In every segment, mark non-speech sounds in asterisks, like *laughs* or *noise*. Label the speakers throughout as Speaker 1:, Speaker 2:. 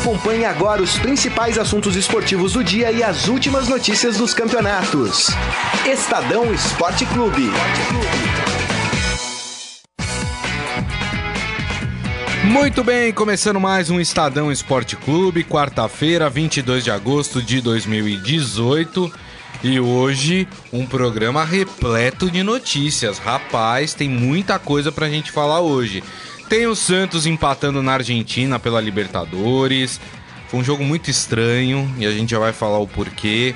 Speaker 1: Acompanhe agora os principais assuntos esportivos do dia e as últimas notícias dos campeonatos. Estadão Esporte Clube.
Speaker 2: Muito bem, começando mais um Estadão Esporte Clube, quarta-feira, 22 de agosto de 2018. E hoje um programa repleto de notícias. Rapaz, tem muita coisa pra gente falar hoje. Tem o Santos empatando na Argentina pela Libertadores. Foi um jogo muito estranho e a gente já vai falar o porquê.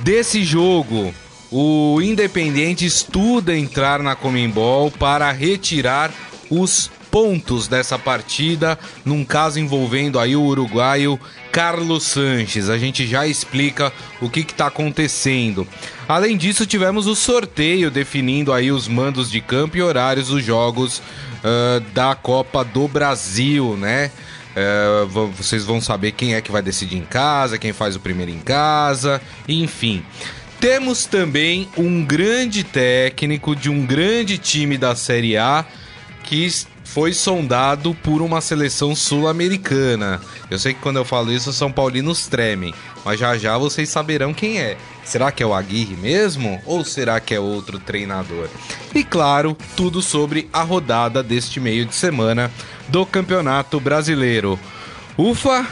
Speaker 2: Desse jogo, o Independente estuda entrar na Comembol para retirar os pontos dessa partida, num caso envolvendo aí o uruguaio Carlos Sanches. A gente já explica o que está acontecendo. Além disso, tivemos o sorteio definindo aí os mandos de campo e horários dos jogos uh, da Copa do Brasil, né? Uh, vocês vão saber quem é que vai decidir em casa, quem faz o primeiro em casa, enfim. Temos também um grande técnico de um grande time da Série A que foi sondado por uma seleção sul-americana. Eu sei que quando eu falo isso, São Paulinos tremem, mas já já vocês saberão quem é. Será que é o Aguirre mesmo? Ou será que é outro treinador? E claro, tudo sobre a rodada deste meio de semana do Campeonato Brasileiro. Ufa!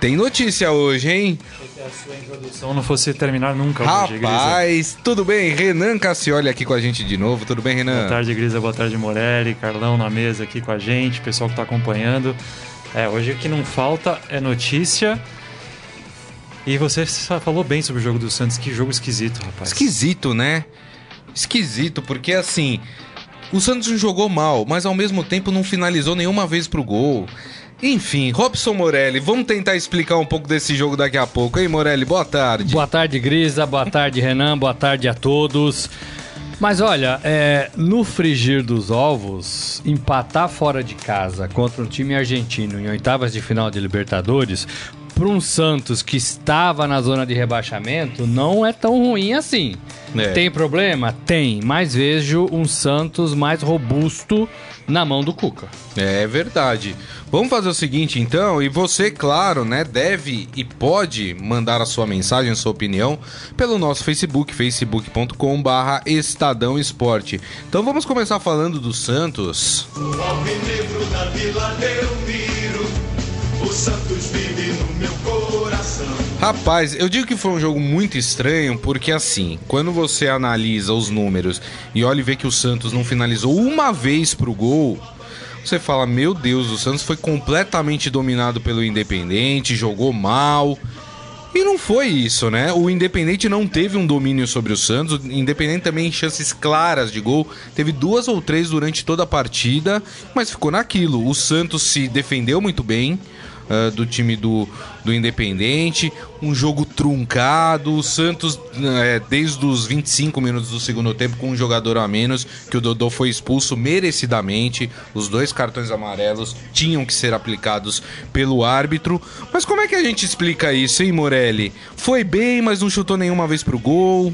Speaker 2: Tem notícia hoje, hein?
Speaker 3: Que a sua introdução não fosse terminar nunca
Speaker 2: Rapaz, tudo bem? Renan Cassioli aqui com a gente de novo. Tudo bem, Renan?
Speaker 3: Boa tarde, Grisa. Boa tarde, Morelli. Carlão na mesa aqui com a gente, pessoal que está acompanhando. É, hoje o que não falta é notícia. E você falou bem sobre o jogo do Santos. Que jogo esquisito, rapaz.
Speaker 2: Esquisito, né? Esquisito, porque assim... O Santos jogou mal, mas ao mesmo tempo não finalizou nenhuma vez pro gol. Enfim, Robson Morelli, vamos tentar explicar um pouco desse jogo daqui a pouco, hein, Morelli? Boa tarde.
Speaker 4: Boa tarde, Grisa. Boa tarde, Renan. Boa tarde a todos. Mas olha, é, no frigir dos ovos, empatar fora de casa contra um time argentino em oitavas de final de Libertadores, para um Santos que estava na zona de rebaixamento, não é tão ruim assim. É. Tem problema? Tem, mas vejo um Santos mais robusto na mão do Cuca.
Speaker 2: É verdade. Vamos fazer o seguinte então, e você, claro, né, deve e pode mandar a sua mensagem, a sua opinião pelo nosso Facebook, facebook.com/barra Estadão Esporte. Então vamos começar falando do Santos. O alvinegro da Vila Belmiro, Santos vive no meu coração. Rapaz, eu digo que foi um jogo muito estranho porque assim, quando você analisa os números e olha e vê que o Santos não finalizou uma vez pro gol, você fala, meu Deus, o Santos foi completamente dominado pelo Independente, jogou mal. E não foi isso, né? O Independente não teve um domínio sobre o Santos. O Independente também chances claras de gol. Teve duas ou três durante toda a partida, mas ficou naquilo. O Santos se defendeu muito bem uh, do time do, do Independente. Um jogo truncado. O Santos, uh, desde os 25 minutos do segundo tempo, com um jogador a menos, que o Dodô foi expulso merecidamente. Os dois cartões amarelos tinham que ser aplicados pelo árbitro. Mas como é que a gente explica isso, hein, Morelli? Foi bem, mas não chutou nenhuma vez pro gol.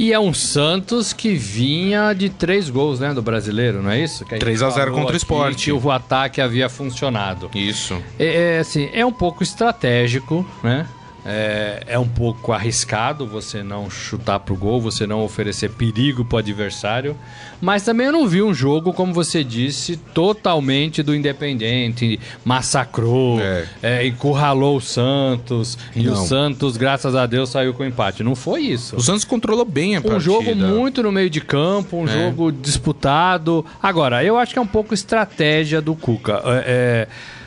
Speaker 4: E é um Santos que vinha de três gols, né, do brasileiro, não é isso? Que
Speaker 2: 3 a 0 contra o esporte.
Speaker 4: Que o ataque havia funcionado.
Speaker 2: Isso.
Speaker 4: É, é, assim, é um pouco estratégico, né? É, é, um pouco arriscado você não chutar pro gol, você não oferecer perigo pro adversário. Mas também eu não vi um jogo, como você disse, totalmente do Independente. Massacrou, é. É, encurralou o Santos. Não. E o Santos, graças a Deus, saiu com empate. Não foi isso.
Speaker 2: O Santos controlou bem a partida.
Speaker 4: Um jogo muito no meio de campo, um é. jogo disputado. Agora, eu acho que é um pouco estratégia do Cuca. é, é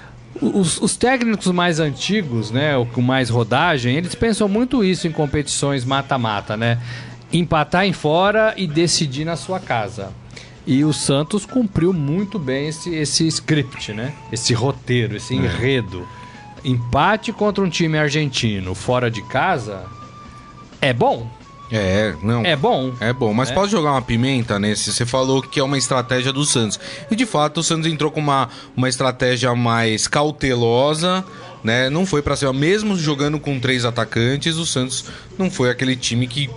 Speaker 4: os, os, técnicos mais antigos, né, com mais rodagem, eles pensam muito isso em competições mata-mata, né? Empatar em fora e decidir na sua casa. E o Santos cumpriu muito bem esse, esse script, né? Esse roteiro, esse é. enredo. Empate contra um time argentino fora de casa é bom.
Speaker 2: É, não.
Speaker 4: É bom.
Speaker 2: É bom, mas
Speaker 4: é.
Speaker 2: posso jogar uma pimenta nesse? Você falou que é uma estratégia do Santos. E de fato o Santos entrou com uma, uma estratégia mais cautelosa, né? Não foi para cima, mesmo jogando com três atacantes, o Santos não foi aquele time que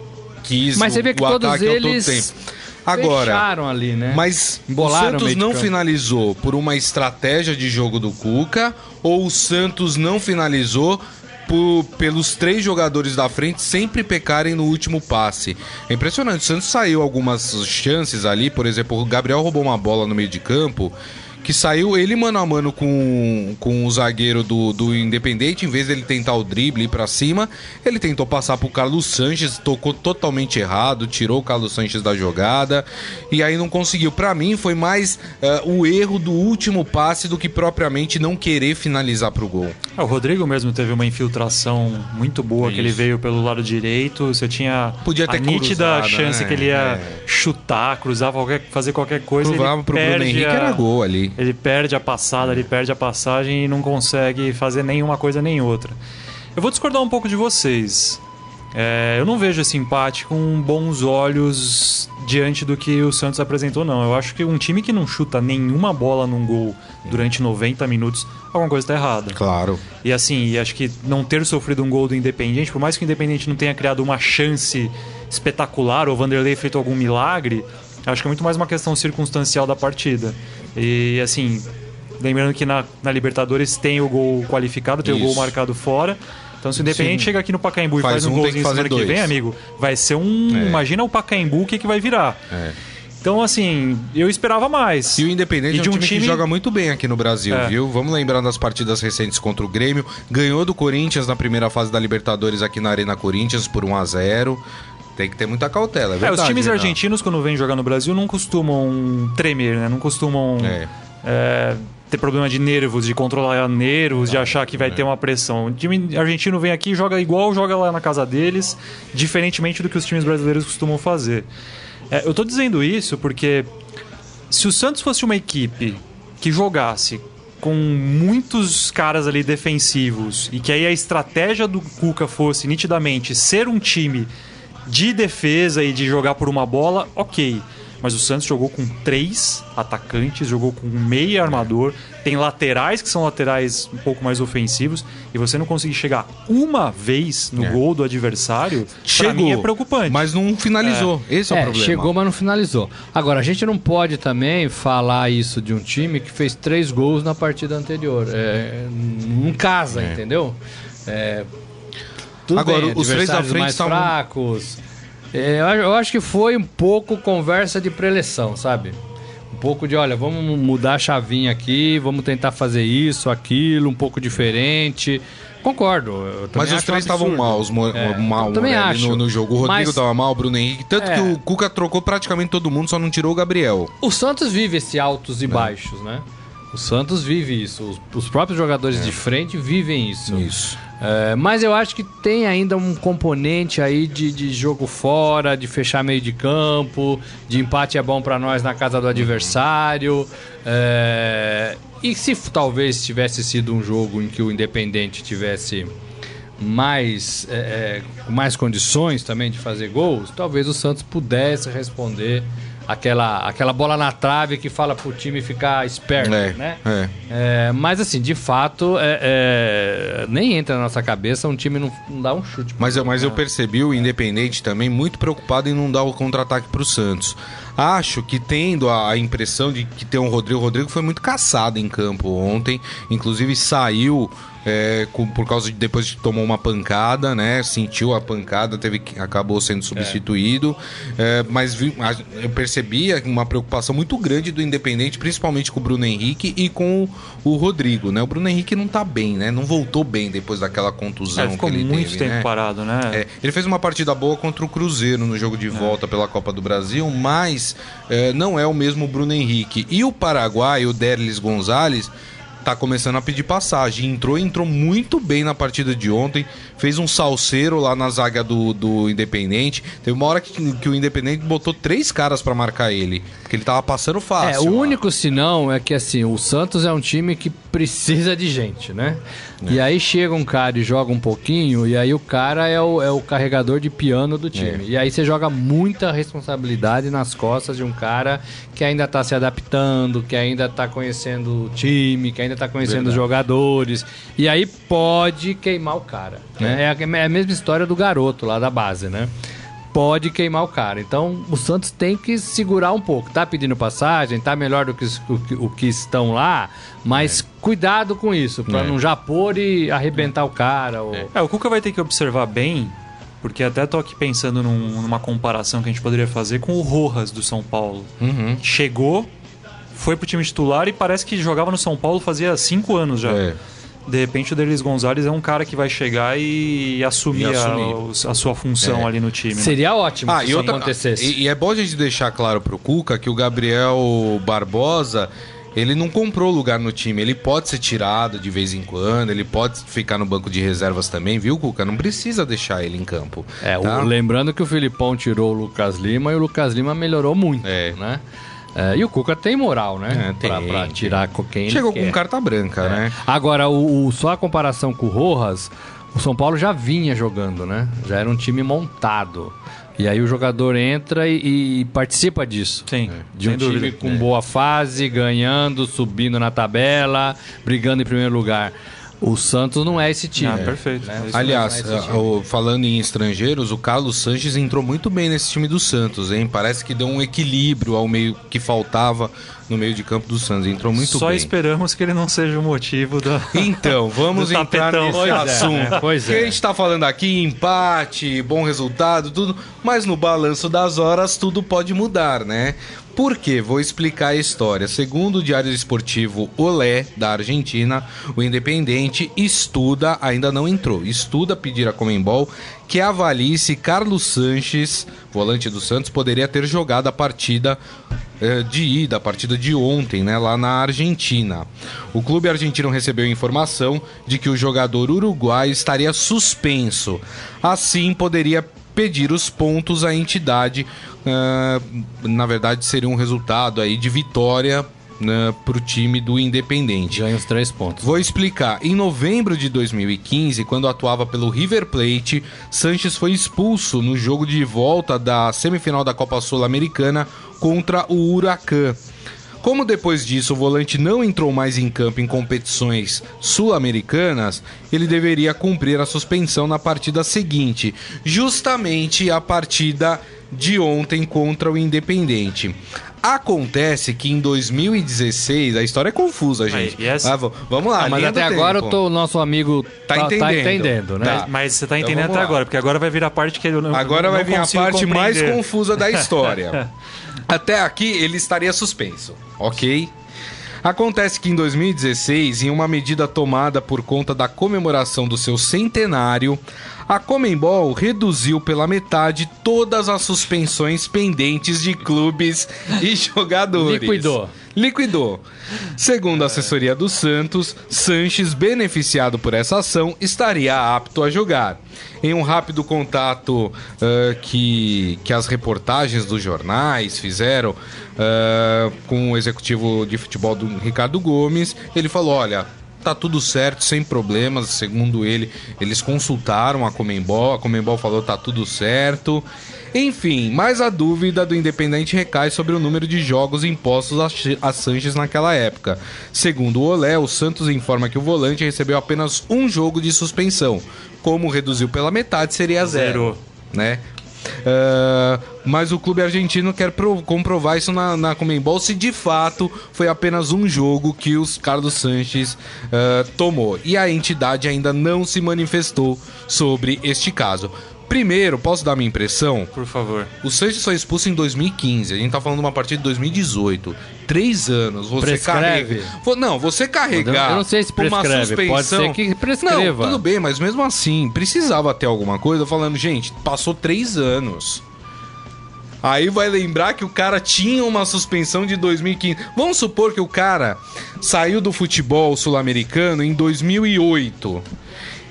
Speaker 2: quis
Speaker 4: mas você vê que
Speaker 2: o
Speaker 4: todos eles...
Speaker 2: todo tempo. Agora,
Speaker 4: fecharam ali, né?
Speaker 2: Mas
Speaker 4: Embolaram
Speaker 2: o Santos não finalizou por uma estratégia de jogo do Cuca ou o Santos não finalizou por- pelos três jogadores da frente sempre pecarem no último passe. É impressionante. O Santos saiu algumas chances ali, por exemplo, o Gabriel roubou uma bola no meio de campo. Que saiu ele mano a mano com, com o zagueiro do, do Independente, em vez dele tentar o drible ir pra cima, ele tentou passar pro Carlos Sanches, tocou totalmente errado, tirou o Carlos Sanches da jogada e aí não conseguiu. Pra mim foi mais eh, o erro do último passe do que propriamente não querer finalizar pro gol.
Speaker 3: É, o Rodrigo mesmo teve uma infiltração muito boa, que ele veio pelo lado direito. Você tinha
Speaker 2: Podia ter
Speaker 3: a nítida
Speaker 2: cruzado,
Speaker 3: chance
Speaker 2: né?
Speaker 3: que ele ia
Speaker 2: É.
Speaker 3: chutar, cruzar, qualquer, fazer qualquer coisa.
Speaker 2: Provava pro Bruno Henrique
Speaker 3: a-
Speaker 2: era gol ali.
Speaker 3: Ele perde a passada, ele perde a passagem e não consegue fazer nenhuma coisa nem outra. Eu vou discordar um pouco de vocês. É, eu não vejo esse empate com bons olhos diante do que o Santos apresentou, não. Eu acho que um time que não chuta nenhuma bola num gol durante 90 minutos, alguma coisa está errada.
Speaker 2: Claro.
Speaker 3: E assim, acho que não ter sofrido um gol do Independente, por mais que o Independente não tenha criado uma chance espetacular ou o Vanderlei feito algum milagre, acho que é muito mais uma questão circunstancial da partida. E assim, lembrando que na, na Libertadores tem o gol qualificado, tem o gol
Speaker 2: Isso.
Speaker 3: marcado fora. Então se o Independente chega aqui no Pacaembu e
Speaker 2: Faz
Speaker 3: um
Speaker 2: um,
Speaker 3: golzinho
Speaker 2: que
Speaker 3: semana que
Speaker 2: dois.
Speaker 3: vem, amigo, vai ser um.
Speaker 2: É.
Speaker 3: Imagina o Pacaembu, o que, que vai virar.
Speaker 2: É.
Speaker 3: Então, assim, eu esperava mais.
Speaker 2: E o Independente
Speaker 3: E
Speaker 2: é
Speaker 3: de
Speaker 2: um
Speaker 3: um
Speaker 2: time, que
Speaker 3: time-
Speaker 2: joga muito bem aqui no Brasil,
Speaker 3: É.
Speaker 2: viu? Vamos lembrar das partidas recentes contra o Grêmio. Ganhou do Corinthians na primeira fase da Libertadores aqui na Arena Corinthians por 1 a 0 Tem que ter muita cautela, é
Speaker 3: É,
Speaker 2: verdade.
Speaker 3: os times
Speaker 2: né?
Speaker 3: argentinos, quando vêm jogar no Brasil, não costumam tremer, né? Não costumam
Speaker 2: É.
Speaker 3: é, ter problema de nervos, de controlar nervos,
Speaker 2: Ah,
Speaker 3: de achar que vai ter uma pressão. O time argentino vem aqui e joga igual joga lá na casa deles, diferentemente do que os times brasileiros costumam fazer. É, eu tô dizendo isso porque se o Santos fosse uma equipe que jogasse com muitos caras ali defensivos e que aí a estratégia do Cuca fosse nitidamente ser um time de defesa e de jogar por uma bola, ok. Mas o Santos jogou com três atacantes, jogou com um meia armador, tem laterais que são laterais um pouco mais ofensivos, e você não conseguir chegar uma vez no
Speaker 2: É.
Speaker 3: gol do adversário, pra
Speaker 2: Chegou,
Speaker 3: mim é preocupante.
Speaker 2: Mas não finalizou. Esse é, o
Speaker 4: É,
Speaker 2: problema.
Speaker 4: chegou, mas não finalizou. Agora, a gente não pode também falar isso de um time que fez três gols na partida anterior. É, não casa, entendeu? É, tudo
Speaker 2: Agora,
Speaker 4: bem,
Speaker 2: os três da frente
Speaker 4: mais
Speaker 2: estavam-
Speaker 4: fracos. É, eu, acho- que foi um pouco conversa de preleção, sabe? Um pouco de, olha, vamos mudar a chavinha aqui, vamos tentar fazer isso, aquilo, um pouco diferente. Concordo.
Speaker 2: Mas os três estavam
Speaker 4: absurdo.
Speaker 2: mal, os mo-
Speaker 4: É,
Speaker 2: mal
Speaker 4: também
Speaker 2: Morelli,
Speaker 4: acho.
Speaker 2: no, no jogo. O Rodrigo
Speaker 4: Mas-
Speaker 2: tava mal, o Bruno Henrique. Tanto
Speaker 4: É.
Speaker 2: que o Cuca trocou praticamente todo mundo, só não tirou o Gabriel.
Speaker 4: O Santos vive esse altos
Speaker 2: É.
Speaker 4: e baixos, né? O Santos vive isso. Os, os próprios jogadores de frente vivem isso.
Speaker 2: É. Isso.
Speaker 4: É, mas eu acho que tem ainda um componente aí de, de jogo fora, de fechar meio de campo, de empate é bom pra nós na casa do adversário. É, e se talvez tivesse sido um jogo em que o Independente tivesse mais, é, é, mais condições também de fazer gols, talvez o Santos pudesse responder aquela, aquela bola na trave que fala pro time ficar esperto,
Speaker 2: É,
Speaker 4: né?
Speaker 2: é.
Speaker 4: É, mas assim, de fato, é, é, nem entra na nossa cabeça um time não, não dá um chute.
Speaker 2: Mas, eu- mas eu percebi o Independente também muito preocupado em não dar o contra-ataque pro Santos. Acho que tendo a, a impressão de que tem um Rodrigo. O Rodrigo foi muito caçado em campo ontem. Inclusive saiu é, com- por causa de depois que tomou uma pancada, né? Sentiu a pancada, teve que, acabou sendo substituído. É, mas vi- a- eu percebia uma preocupação muito grande do Independente, principalmente com o Bruno Henrique e com o, Rodrigo, né? O Bruno Henrique não tá bem, né? Não voltou bem depois daquela contusão
Speaker 3: É, ficou
Speaker 2: que ele
Speaker 3: muito
Speaker 2: teve,
Speaker 3: tempo
Speaker 2: né?
Speaker 3: parado, né?
Speaker 2: É, ele fez uma partida boa contra o Cruzeiro no jogo de volta pela Copa do Brasil, mas é, não é o mesmo Bruno Henrique. E o Paraguai, o Derlis Gonzalez, tá começando a pedir passagem. Entrou, entrou muito bem na partida de ontem. Fez um salseiro lá na zaga do, do Independente. Teve uma hora que, que o Independente botou três caras pra marcar ele. Porque ele tava passando
Speaker 4: É,
Speaker 2: fácil.
Speaker 4: o
Speaker 2: lá.
Speaker 4: único sinão é que assim, o Santos é um time que precisa de gente, né? E aí chega um cara e joga um pouquinho, e aí o cara é o, é o carregador de piano do time. E aí você joga muita responsabilidade nas costas de um cara que ainda tá se adaptando, que ainda tá conhecendo o time, que ainda tá conhecendo os jogadores. E aí pode queimar o cara. Né? É. a, é a mesma história do garoto lá da base, né? Pode queimar o cara. Então o Santos tem que segurar um pouco. Tá pedindo passagem, tá melhor do que o, que- o que estão lá, mas cuidado com isso, pra
Speaker 2: É.
Speaker 4: não já pôr e arrebentar o cara. Ou...
Speaker 3: É, o Cuca vai ter que observar bem, porque até tô aqui pensando num- numa comparação que a gente poderia fazer com o Rojas do São Paulo.
Speaker 2: Uhum.
Speaker 3: Chegou, foi pro time titular e parece que jogava no São Paulo fazia cinco anos já.
Speaker 2: É.
Speaker 3: De repente o Delis Gonzalez é um cara que vai chegar e assumir,
Speaker 2: E
Speaker 3: a-
Speaker 2: assumir.
Speaker 3: os- a, sua função
Speaker 2: É.
Speaker 3: ali no time. né?
Speaker 4: Seria ótimo
Speaker 2: Ah,
Speaker 4: se
Speaker 2: e,
Speaker 4: isso
Speaker 2: outra,
Speaker 4: acontecesse.
Speaker 2: e, e é bom a gente deixar claro pro Cuca que o Gabriel Barbosa, ele não comprou lugar no time. Ele pode ser tirado de vez em quando, ele pode ficar no banco de reservas também, viu, Cuca? Não precisa deixar ele em campo.
Speaker 4: É, o-
Speaker 2: tá?
Speaker 4: lembrando que o Filipão tirou o Lucas Lima e o Lucas Lima melhorou muito,
Speaker 2: É.
Speaker 4: né? É, e o Cuca tem moral, né?
Speaker 2: É, tem,
Speaker 4: pra, pra tirar ele
Speaker 2: Chegou com carta branca, né?
Speaker 4: Agora, o, o- só a comparação com o Rojas, o São Paulo já vinha jogando, né? Já era um time montado. E aí o jogador entra e, e participa disso.
Speaker 3: Sim,
Speaker 4: De um
Speaker 3: sem
Speaker 4: time
Speaker 3: dúvida.
Speaker 4: com boa fase, ganhando, subindo na tabela, brigando em primeiro lugar. O Santos não é esse time.
Speaker 3: Ah, perfeito. É isso
Speaker 2: Aliás,
Speaker 4: esse
Speaker 2: a- o- falando em estrangeiros, o Carlos Sanches entrou muito bem nesse time do Santos, hein? Parece que deu um equilíbrio ao meio que faltava no meio de campo do Santos. Entrou muito
Speaker 3: Só
Speaker 2: bem.
Speaker 3: esperamos que ele não seja o motivo da.
Speaker 2: Então, *laughs* vamos entrar
Speaker 3: tapetão.
Speaker 2: nesse
Speaker 3: Pois é,
Speaker 2: assunto.
Speaker 4: né? Pois
Speaker 2: Porque
Speaker 4: é.
Speaker 2: a gente tá falando aqui empate, bom resultado, tudo, mas no balanço das horas tudo pode mudar, né? Por quê? Vou explicar a história. Segundo o Diário Esportivo Olé, da Argentina, o Independente estuda, ainda não entrou, estuda pedir a Comembol que avalie se Carlos Sanches, volante do Santos, poderia ter jogado a partida eh, de ida, a partida de ontem, né, lá na Argentina. O clube argentino recebeu informação de que o jogador uruguaio estaria suspenso. Assim, poderia pedir os pontos à entidade. eh, na verdade, seria um resultado aí de vitória para o time do Independente.
Speaker 4: Ganha os três pontos.
Speaker 2: Vou explicar. Em novembro de 2015, quando atuava pelo River Plate, Sanches foi expulso no jogo de volta da semifinal da Copa Sul-Americana contra o Huracan. Como depois disso o volante não entrou mais em campo em competições sul-americanas, ele deveria cumprir a suspensão na partida seguinte, justamente a partida de ontem contra o Independente. Acontece que em 2016, a história é confusa, gente.
Speaker 3: e essa-
Speaker 2: Ah, vamos lá,
Speaker 4: Ah, mas até agora o nosso amigo
Speaker 2: Tá
Speaker 4: tá, tá
Speaker 2: entendendo.
Speaker 4: entendendo, né?
Speaker 2: Tá.
Speaker 3: Mas você tá
Speaker 2: Então
Speaker 3: entendendo
Speaker 2: vamos
Speaker 3: até agora, porque agora vai vir a parte que eu não
Speaker 2: Agora
Speaker 3: não
Speaker 2: vai vir a parte mais
Speaker 3: compreender.
Speaker 2: confusa da história. *laughs* Até aqui ele estaria suspenso, ok? Acontece que em 2016, em uma medida tomada por conta da comemoração do seu centenário, a Comembol reduziu pela metade todas as suspensões pendentes de clubes e *laughs* jogadores.
Speaker 4: Liquidou.
Speaker 2: Liquidou. Segundo a assessoria do Santos, Sanches, beneficiado por essa ação, estaria apto a jogar. Em um rápido contato ah, que, que as reportagens dos jornais fizeram ah, com o executivo de futebol do Ricardo Gomes, ele falou: olha. Tá tudo certo, sem problemas. Segundo ele, eles consultaram a Comembol. A Comembol falou tá tudo certo. Enfim, mas a dúvida do Independente recai sobre o número de jogos impostos a, Ch- a Sanches naquela época. Segundo o Olé, o Santos informa que o volante recebeu apenas um jogo de suspensão. Como reduziu pela metade, seria zero.
Speaker 3: Zero.
Speaker 2: Né? Ah, mas o clube argentino quer pro- comprovar isso na, na Comembol se de fato foi apenas um jogo que os Carlos Sanches ah, tomou. E a entidade ainda não se manifestou sobre este caso. Primeiro, posso dar minha impressão?
Speaker 3: Por favor.
Speaker 2: O Sanches foi expulso em 2015. A gente tá falando de uma partida de 2018. Três anos. Você
Speaker 4: Prescreve?
Speaker 2: carrega. Não, você carregar.
Speaker 4: Eu não sei se
Speaker 2: uma
Speaker 4: prescreve, pode
Speaker 2: suspensão-
Speaker 4: ser que prescreva.
Speaker 2: Não, tudo bem, mas mesmo assim, precisava ter alguma coisa falando, gente, passou três anos. Aí vai lembrar que o cara tinha uma suspensão de 2015. Vamos supor que o cara saiu do futebol sul-americano em 2008.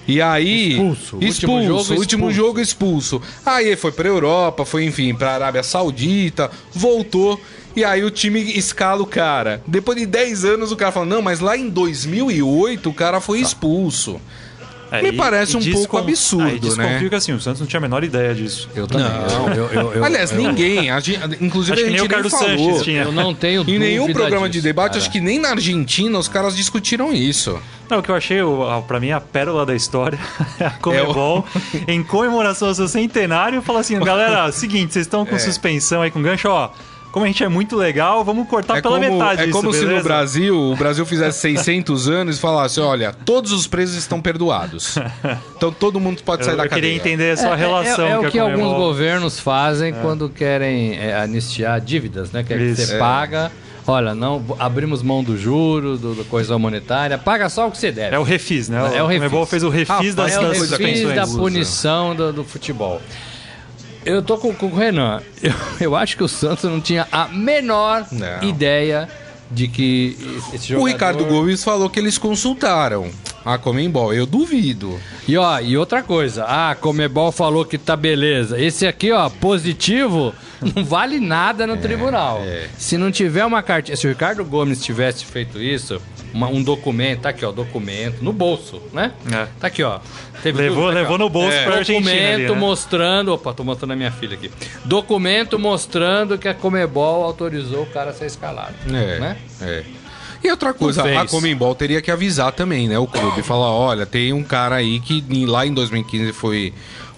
Speaker 2: E aí.
Speaker 4: Expulso. Último
Speaker 2: Expulso.
Speaker 4: jogo,
Speaker 2: último
Speaker 4: expulso.
Speaker 2: jogo expulso. Aí foi pra Europa, foi, enfim, pra Arábia Saudita, voltou. E aí o time escala o cara. Depois de 10 anos o cara fala: Não, mas lá em 2008 o cara foi expulso.
Speaker 3: É,
Speaker 2: Me
Speaker 3: e-
Speaker 2: parece
Speaker 3: e
Speaker 2: um pouco absurdo,
Speaker 3: Ah, e desconfio
Speaker 2: né?
Speaker 3: que assim, o Santos não tinha a menor ideia disso.
Speaker 4: Eu também.
Speaker 2: Não.
Speaker 4: Eu, eu- eu-
Speaker 2: Aliás,
Speaker 4: eu-
Speaker 2: ninguém. a gente- inclusive,
Speaker 3: Acho
Speaker 2: a
Speaker 3: que nem
Speaker 2: gente
Speaker 3: o Carlos
Speaker 2: falou.
Speaker 3: Sanches tinha.
Speaker 4: Eu não tenho *laughs*
Speaker 2: Em nenhum programa de
Speaker 4: disso,
Speaker 2: debate,
Speaker 4: cara.
Speaker 2: acho que nem na Argentina os caras discutiram isso.
Speaker 3: Não, o que eu achei, o- a- pra mim, a pérola da história *laughs* é a Comebol, em comemoração ao seu centenário, fala assim, galera, *laughs* seguinte, vocês estão com suspensão aí com gancho, ó, como a gente é muito legal, vamos cortar
Speaker 2: É
Speaker 3: pela
Speaker 2: como,
Speaker 3: metade
Speaker 2: é
Speaker 3: isso,
Speaker 2: como se no
Speaker 3: beleza?
Speaker 2: Brasil, o Brasil fizesse 600 *laughs* anos e falasse, olha, todos os presos estão perdoados. Então todo mundo pode
Speaker 3: Eu,
Speaker 2: sair da
Speaker 3: eu queria
Speaker 2: cadeia.
Speaker 3: entender a sua
Speaker 4: É,
Speaker 3: relação
Speaker 4: é, é
Speaker 3: que
Speaker 4: o
Speaker 3: a
Speaker 4: que alguns governos fazem quando querem é, anistiar dívidas, né? Que é que você
Speaker 2: É.
Speaker 4: paga. Olha, não abrimos mão do juro, do, do coisa monetária, paga só o que você deve.
Speaker 3: É o refis, né?
Speaker 4: É o refis.
Speaker 3: Comebol fez o refis
Speaker 2: Rapaz,
Speaker 3: das,
Speaker 4: É o
Speaker 3: das
Speaker 4: refis da punição do, do futebol. Eu tô com, com o Renan. Eu, eu acho que o Santos não tinha a menor
Speaker 2: Não.
Speaker 4: ideia de que esse jogador...
Speaker 2: O Ricardo Gomes falou que eles consultaram a Comembol. Eu duvido.
Speaker 4: E ó, e outra coisa, ah, Comebol falou que tá beleza. Esse aqui, ó, positivo, *laughs* não vale nada no tribunal.
Speaker 2: é.
Speaker 4: Se não tiver uma cartinha, se o Ricardo Gomes tivesse feito isso, uma- um documento, tá aqui, ó, documento no bolso, né?
Speaker 3: É.
Speaker 4: Tá aqui, ó. Teve
Speaker 3: Levou,
Speaker 4: tudo, tá aqui,
Speaker 3: levou
Speaker 4: ó.
Speaker 3: no bolso pra Argentina
Speaker 4: Documento
Speaker 3: ali, né?
Speaker 4: mostrando, opa, tô mostrando a minha filha aqui. Documento mostrando que a Comebol autorizou o cara a ser escalado,
Speaker 2: É.
Speaker 4: né?
Speaker 2: é. E outra coisa, a Comembol teria que avisar também, né? O clube. Falar, olha, tem um cara aí que em- lá em 2015 foi,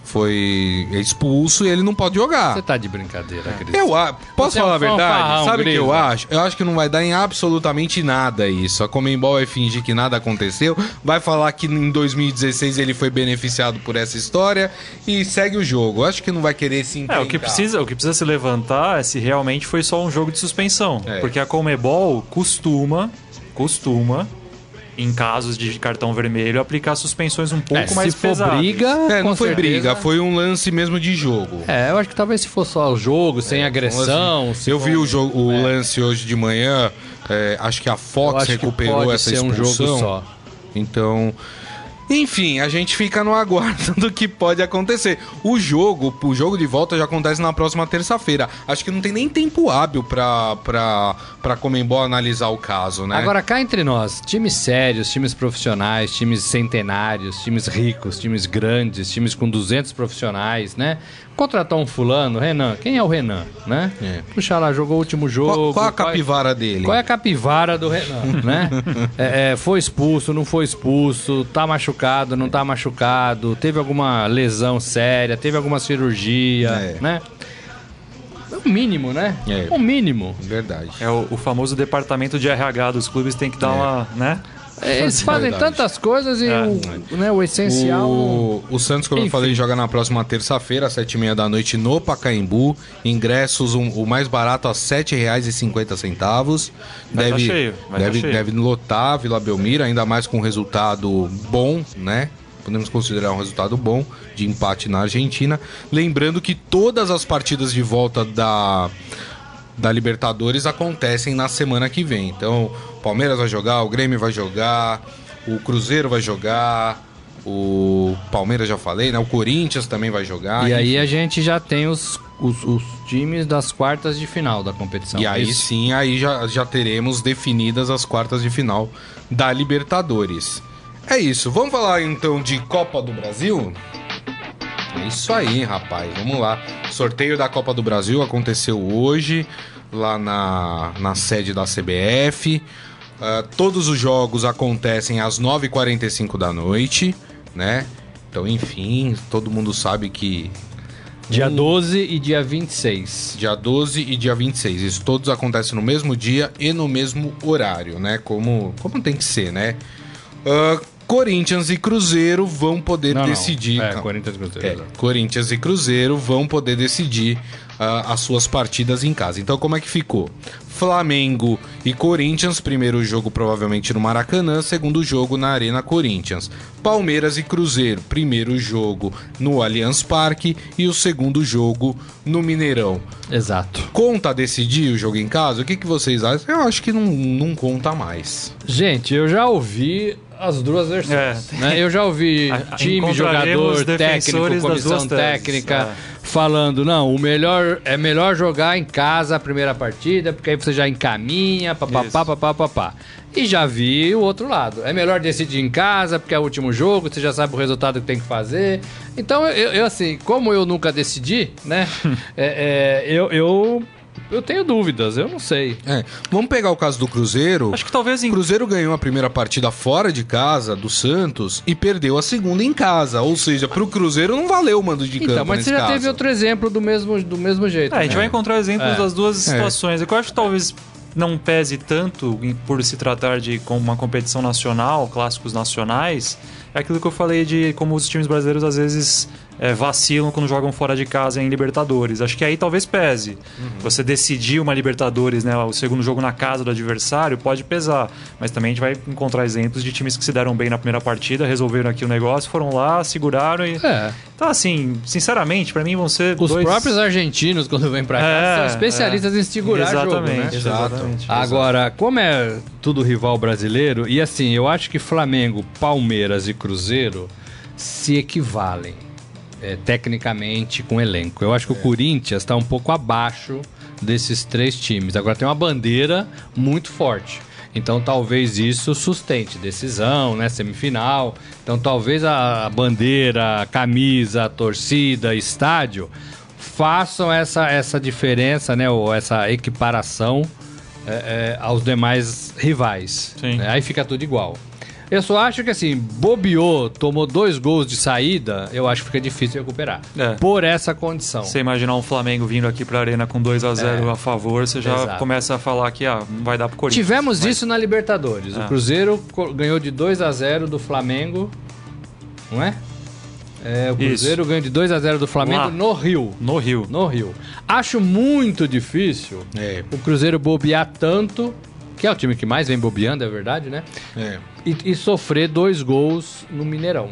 Speaker 2: foi expulso e ele não pode jogar.
Speaker 4: Você tá de brincadeira, Cris.
Speaker 2: Eu a- posso
Speaker 4: Você é um
Speaker 2: falar a verdade? Sabe o que eu acho? Eu acho que não vai dar em absolutamente nada isso. A Comembol vai fingir que nada aconteceu, vai falar que em 2016 ele foi beneficiado por essa história e segue o jogo. Eu acho que não vai querer se
Speaker 3: É,
Speaker 2: enfrentar.
Speaker 3: o que, precisa, o que precisa se levantar é se realmente foi só um jogo de suspensão.
Speaker 2: É.
Speaker 3: Porque a Comebol costuma, costuma, em casos de cartão vermelho, aplicar suspensões um pouco
Speaker 4: É,
Speaker 3: mais
Speaker 4: se for briga,
Speaker 2: É, não foi
Speaker 4: certeza.
Speaker 2: briga, foi um lance mesmo de jogo.
Speaker 4: É, eu acho que talvez se fosse só o jogo, sem agressão. se
Speaker 2: Eu
Speaker 4: for-
Speaker 2: vi o, jogo, o lance hoje de manhã. é, acho que a
Speaker 4: eu
Speaker 2: Fox
Speaker 4: acho que
Speaker 2: recuperou
Speaker 4: pode
Speaker 2: essa
Speaker 4: ser um
Speaker 2: expulsão.
Speaker 4: jogo só.
Speaker 2: Então, enfim, a gente fica no aguardo *laughs* do que pode acontecer. O jogo, o jogo de volta já acontece na próxima terça-feira. Acho que não tem nem tempo hábil pra, pra, pra Comembol analisar o caso, né?
Speaker 4: Agora, cá entre nós, times sérios, times profissionais, times centenários, times ricos, times grandes, times com 200 profissionais, né? Contratar um fulano, Renan, quem é o Renan, né?
Speaker 2: É.
Speaker 4: Puxa lá, jogou o último jogo.
Speaker 2: qual, qual a
Speaker 4: qual é-
Speaker 2: capivara dele?
Speaker 4: Qual é a capivara do Renan, né? *laughs* É, é, foi expulso, não foi expulso, tá machucado, não tá machucado, teve alguma lesão séria, teve alguma cirurgia,
Speaker 2: É.
Speaker 4: né? O mínimo, né?
Speaker 2: É.
Speaker 4: O mínimo.
Speaker 2: Verdade.
Speaker 3: É o, o famoso departamento de RH dos clubes tem que dar uma, né?
Speaker 4: É, Eles fazem
Speaker 2: Verdade.
Speaker 4: tantas coisas e
Speaker 3: É.
Speaker 4: o, né, o essencial.
Speaker 2: O, o Santos, como eu
Speaker 4: Enfim.
Speaker 2: falei, joga na próxima terça-feira, às sete e meia da noite, no Pacaembu. Ingressos, um- o mais barato, a R$ 7,50.
Speaker 3: Vai
Speaker 2: Deve,
Speaker 3: tá cheio, vai tá
Speaker 2: deve,
Speaker 3: cheio.
Speaker 2: deve lotar a Vila Belmiro, ainda mais com um resultado bom, né? Podemos considerar um resultado bom de empate na Argentina. Lembrando que todas as partidas de volta da, da Libertadores acontecem na semana que vem. Então, o Palmeiras vai jogar, o Grêmio vai jogar, o Cruzeiro vai jogar, o Palmeiras já falei, né? O Corinthians também vai jogar.
Speaker 4: E aí a gente já tem os, os, os times das quartas de final da competição.
Speaker 2: E aí
Speaker 4: Isso.
Speaker 2: sim, aí já, já teremos definidas as quartas de final da Libertadores. É isso. Vamos falar então de Copa do Brasil? É isso aí, rapaz. Vamos lá. Sorteio da Copa do Brasil aconteceu hoje, lá na, na sede da CBF. Ah, todos os jogos acontecem às 9h45 da noite, né? Então, enfim, todo mundo sabe que
Speaker 4: Dia 12 e dia 26.
Speaker 2: Dia 12 e dia 26. Isso todos acontecem no mesmo dia e no mesmo horário, né? Como, como tem que ser, né? Ah, Corinthians e Cruzeiro vão poder
Speaker 4: Não, não.
Speaker 2: decidir.
Speaker 4: É,
Speaker 2: Calma.
Speaker 4: Corinthians e Cruzeiro.
Speaker 2: É,
Speaker 4: exato.
Speaker 2: Corinthians e Cruzeiro vão poder decidir ah, as suas partidas em casa. Então, como é que ficou? Flamengo e Corinthians, primeiro jogo provavelmente no Maracanã, segundo jogo na Arena Corinthians. Palmeiras e Cruzeiro, primeiro jogo no Allianz Parque e o segundo jogo no Mineirão.
Speaker 4: Exato.
Speaker 2: Conta decidir o jogo em casa? O que, que vocês acham? Eu acho que não, não conta mais.
Speaker 4: Gente, eu já ouvi as duas versões.
Speaker 3: É.
Speaker 4: né? Eu já ouvi *laughs*
Speaker 3: A-
Speaker 4: time, jogador, técnico, comissão técnica falando, não, o melhor é melhor jogar em casa a primeira partida, porque aí você já encaminha, papapá,
Speaker 3: Isso.
Speaker 4: papapá. E já vi o outro lado. É melhor decidir em casa, porque é o último jogo, você já sabe o resultado que tem que fazer. Então, eu, eu, assim, como eu nunca decidi, né? *laughs* é, é, eu, eu, eu tenho dúvidas, eu não sei.
Speaker 2: É, vamos pegar o caso do Cruzeiro.
Speaker 3: Acho que talvez
Speaker 2: O
Speaker 3: em
Speaker 2: Cruzeiro ganhou a primeira partida fora de casa do Santos e perdeu a segunda em casa. Ou seja, pro Cruzeiro não valeu o mando de campo.
Speaker 4: Então, mas
Speaker 2: nesse
Speaker 4: você já
Speaker 2: caso.
Speaker 4: teve outro exemplo do mesmo, do mesmo jeito.
Speaker 3: É, a gente
Speaker 4: né?
Speaker 3: vai encontrar exemplos
Speaker 4: É.
Speaker 3: das duas
Speaker 2: É.
Speaker 3: situações. Eu acho que talvez não pese tanto por se tratar de uma competição nacional, clássicos nacionais. É aquilo que eu falei de como os times brasileiros às vezes é, vacilam quando jogam fora de casa em Libertadores. Acho que aí talvez pese.
Speaker 2: Uhum.
Speaker 3: Você decidir uma Libertadores, né, o segundo jogo na casa do adversário, pode pesar. Mas também a gente vai encontrar exemplos de times que se deram bem na primeira partida, resolveram aqui o negócio, foram lá, seguraram e.
Speaker 4: É.
Speaker 3: Então, assim, sinceramente, pra mim vão ser
Speaker 4: Os
Speaker 3: dois...
Speaker 4: próprios argentinos, quando vêm pra cá,
Speaker 3: É,
Speaker 4: são especialistas
Speaker 3: é.
Speaker 4: em segurar jogo,
Speaker 3: Exatamente,
Speaker 4: né?
Speaker 3: exatamente.
Speaker 4: Agora, como é tudo rival brasileiro, e assim, eu acho que Flamengo, Palmeiras e Cruzeiro se equivalem é, tecnicamente com o elenco. Eu acho que o Corinthians está um pouco abaixo desses três times. Agora tem uma bandeira muito forte. Então talvez isso sustente decisão, né, semifinal. Então talvez a bandeira, a camisa, a torcida, estádio façam essa, essa diferença, né, ou essa equiparação é, é, aos demais rivais.
Speaker 3: Sim.
Speaker 4: né? Aí fica tudo igual. Eu só acho que assim, bobeou, tomou dois gols de saída, eu acho que fica difícil recuperar.
Speaker 3: É.
Speaker 4: Por essa condição.
Speaker 3: Você imaginar um Flamengo vindo aqui pra Arena com 2 a 0 a favor, você já
Speaker 4: É. Exato.
Speaker 3: começa a falar que ah, não vai dar pro Corinthians.
Speaker 4: Tivemos
Speaker 3: Mas-
Speaker 4: isso na Libertadores. O
Speaker 3: Ah.
Speaker 4: Cruzeiro ganhou de 2 a 0 do Flamengo, não é? É, o
Speaker 3: Isso.
Speaker 4: Cruzeiro ganhou de 2 a 0 do Flamengo
Speaker 3: Lá.
Speaker 4: no Rio.
Speaker 3: No Rio.
Speaker 4: No Rio. Acho muito difícil
Speaker 2: É,
Speaker 4: o Cruzeiro bobear tanto, que é o time que mais vem bobeando, é verdade, né?
Speaker 2: é.
Speaker 4: E, e sofrer dois gols no Mineirão.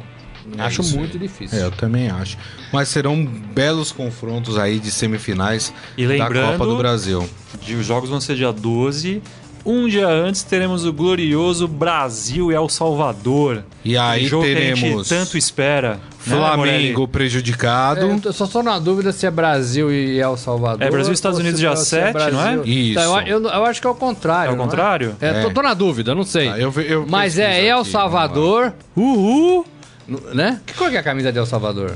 Speaker 2: É
Speaker 4: Acho
Speaker 2: isso
Speaker 4: muito difícil.
Speaker 2: É, eu também acho. Mas serão belos confrontos aí de semifinais
Speaker 3: E
Speaker 2: da Copa do Brasil.
Speaker 3: De- Os jogos vão ser dia 12. Um dia antes teremos o glorioso Brasil e El Salvador.
Speaker 2: E aí
Speaker 3: Aquele jogo que a
Speaker 2: teremos
Speaker 3: gente tanto espera. Né,
Speaker 2: Flamengo
Speaker 3: Morelli?
Speaker 2: prejudicado.
Speaker 4: É, só estou na dúvida se é Brasil e El Salvador.
Speaker 3: É Brasil e Estados Unidos dia
Speaker 4: ou se é
Speaker 3: 7, não é?
Speaker 4: Brasil-
Speaker 2: Isso.
Speaker 4: Tá, eu, eu- eu acho que é o contrário.
Speaker 3: É o
Speaker 4: não
Speaker 3: contrário?
Speaker 4: É, tô,
Speaker 2: É.
Speaker 4: tô na dúvida, não sei.
Speaker 2: Tá, eu
Speaker 4: Mas é El
Speaker 2: aqui,
Speaker 4: Salvador, uhul, né? Que cor que é a camisa de El Salvador?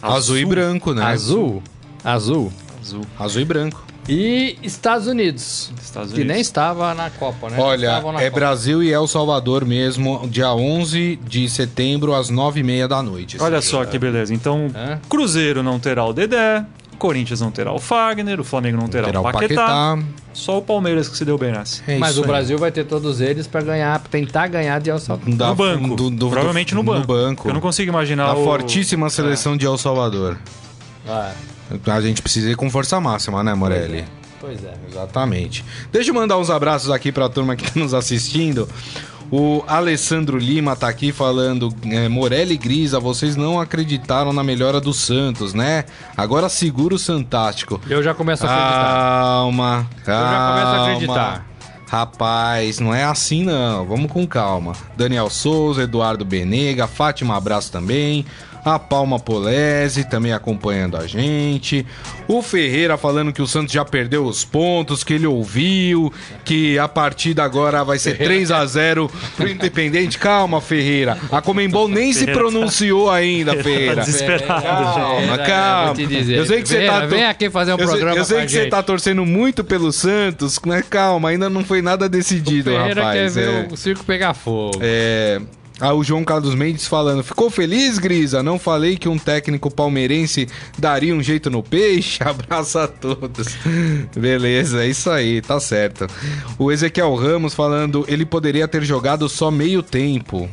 Speaker 2: Azul, e branco, né?
Speaker 4: Azul? Azul.
Speaker 3: Azul.
Speaker 2: Azul e branco.
Speaker 4: E Estados Unidos.
Speaker 3: Estados
Speaker 4: Que
Speaker 3: Unidos.
Speaker 4: nem estava na Copa, né?
Speaker 2: Olha, é
Speaker 4: Copa.
Speaker 2: Brasil e El Salvador mesmo, dia 11 de setembro, às 9h30 da noite.
Speaker 3: Olha só
Speaker 2: jogo.
Speaker 3: que beleza. Então,
Speaker 4: É.
Speaker 3: Cruzeiro não terá o Dedé, Corinthians não terá o Fagner, o Flamengo não terá,
Speaker 2: Terá
Speaker 3: o Paquetá.
Speaker 2: Paquetá.
Speaker 3: Só o Palmeiras que se deu bem nessa.
Speaker 2: É
Speaker 4: Mas o
Speaker 2: aí.
Speaker 4: Brasil vai ter todos eles para ganhar, pra tentar ganhar de El Salvador.
Speaker 2: Da-
Speaker 3: no banco.
Speaker 2: do- do-
Speaker 3: Provavelmente no banco.
Speaker 2: banco.
Speaker 3: Eu não consigo imaginar
Speaker 2: Da
Speaker 3: o...
Speaker 2: fortíssima seleção de El Salvador.
Speaker 4: Ah,
Speaker 2: A gente precisa ir com força máxima, né, Morelli?
Speaker 4: pois é.
Speaker 2: Exatamente. Deixa eu mandar uns abraços aqui pra turma que tá nos assistindo. O Alessandro Lima tá aqui falando, é, Morelli Grisa, vocês não acreditaram na melhora do Santos, né? Agora segura o Santástico.
Speaker 4: Eu já começo a acreditar.
Speaker 2: Calma, calma.
Speaker 4: já começo a acreditar.
Speaker 2: Rapaz, não é assim não. Vamos com calma. Daniel Souza, Eduardo Benega, Fátima Abraço também. A Palma Polese também acompanhando a gente. O Ferreira falando que o Santos já perdeu os pontos, que ele ouviu, que a partida agora vai ser 3 a 0 pro Independente. Calma, Ferreira. A Comembol nem se pronunciou ainda,
Speaker 3: Tá
Speaker 2: Ferreira.
Speaker 3: desesperado.
Speaker 2: Calma, calma. Eu sei que você tá.
Speaker 4: vem aqui fazer um programa
Speaker 2: Eu sei que você tá torcendo muito pelo Santos, né? Calma, ainda não foi nada decidido,
Speaker 4: Ferreira
Speaker 2: rapaz.
Speaker 4: quer ver
Speaker 2: é.
Speaker 4: o circo pegar fogo.
Speaker 2: É, Ah, o João Carlos Mendes falando, ficou feliz, Grisa? Não falei que um técnico palmeirense daria um jeito no peixe? *laughs* Abraço a todos. Beleza, é isso aí, tá certo. O Ezequiel Ramos falando, ele poderia ter jogado só meio tempo.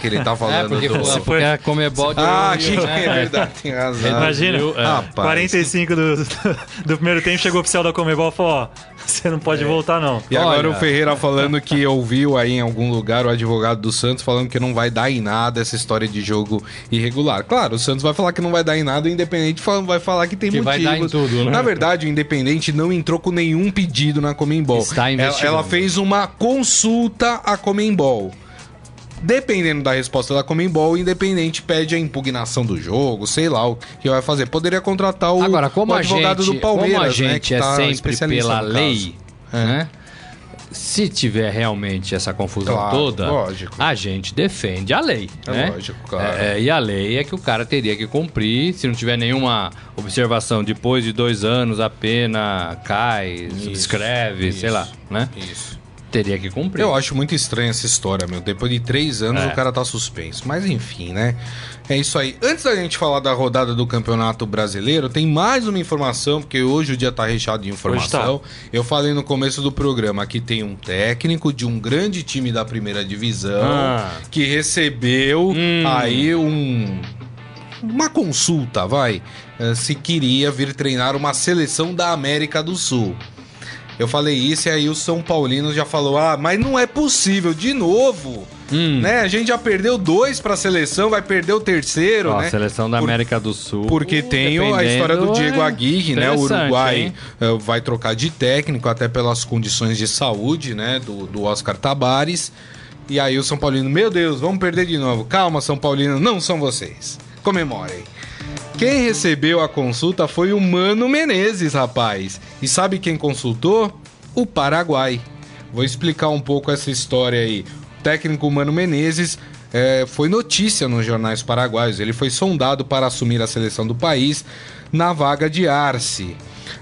Speaker 2: Que ele tá *laughs*
Speaker 4: É,
Speaker 2: falando?
Speaker 4: porque,
Speaker 2: do...
Speaker 4: foi, porque a Comebol de
Speaker 2: Ah, que
Speaker 4: né?
Speaker 2: é verdade, tem razão.
Speaker 3: Imagina,
Speaker 4: é.
Speaker 2: Rapaz.
Speaker 3: 45 do, do primeiro tempo, chegou o oficial da Comebol e falou, ó, você não pode voltar não.
Speaker 2: E agora
Speaker 4: Olha.
Speaker 2: o Ferreira falando que ouviu aí em algum lugar o advogado do Santos falando que não vai dar em nada essa história de jogo irregular. Claro, o Santos vai falar que não vai dar em nada, o Independente vai falar que tem
Speaker 4: Que vai
Speaker 2: motivos.
Speaker 4: dar em tudo, né?
Speaker 2: Na verdade, o Independente não entrou com nenhum pedido na Comembol.
Speaker 4: Está
Speaker 2: ela, ela fez uma consulta à Comembol. Dependendo da resposta da Comembol, o Independente pede a impugnação do jogo, sei lá o que vai fazer. Poderia contratar o,
Speaker 4: Agora, como
Speaker 2: o
Speaker 4: a
Speaker 2: advogado
Speaker 4: gente,
Speaker 2: do Palmeiras,
Speaker 4: como a
Speaker 2: né,
Speaker 4: gente
Speaker 2: que
Speaker 4: é
Speaker 2: tá
Speaker 4: sempre pela lei,
Speaker 2: caso.
Speaker 4: né? Se tiver realmente essa confusão
Speaker 2: Claro,
Speaker 4: toda,
Speaker 2: lógico.
Speaker 4: a gente defende a lei.
Speaker 2: É
Speaker 4: né?
Speaker 2: lógico, claro.
Speaker 4: É, é, e a lei é que o cara teria que cumprir. Se não tiver nenhuma observação depois de dois anos, a pena cai, subscreve, sei
Speaker 2: isso.
Speaker 4: lá, né?
Speaker 2: Isso.
Speaker 4: Teria que cumprir.
Speaker 2: Eu acho muito estranha essa história, meu. Depois de três anos
Speaker 4: É.
Speaker 2: o cara tá suspenso. Mas enfim, né? É isso aí. Antes da gente falar da rodada do Campeonato Brasileiro, tem mais uma informação, porque hoje o dia tá recheado de informação. Eu falei no começo do programa que tem um técnico de um grande time da primeira divisão
Speaker 4: Ah.
Speaker 2: que recebeu
Speaker 4: Hum.
Speaker 2: aí um. Uma consulta, vai. eh, Se queria vir treinar uma seleção da América do Sul. Eu falei isso e aí o São Paulino já falou: ah, mas não é possível, de novo.
Speaker 4: Hum.
Speaker 2: Né? A gente já perdeu dois pra seleção, vai perder o terceiro,
Speaker 4: Ó,
Speaker 2: né?
Speaker 4: a seleção da
Speaker 2: Por-
Speaker 4: América do Sul.
Speaker 2: Porque tem a história do Diego
Speaker 4: é
Speaker 2: Aguirre, né? O Uruguai
Speaker 4: hein?
Speaker 2: eh, vai trocar de técnico, até pelas condições de saúde, né? Do, do Oscar Tabares. E aí o São Paulino, meu Deus, vamos perder de novo. Calma, São Paulino, não são vocês. Comemorem. Quem recebeu a consulta foi o Mano Menezes, rapaz. E sabe quem consultou? O Paraguai. Vou explicar um pouco essa história aí. O técnico Mano Menezes eh, foi notícia nos jornais paraguaios. Ele foi sondado para assumir a seleção do país na vaga de Arce.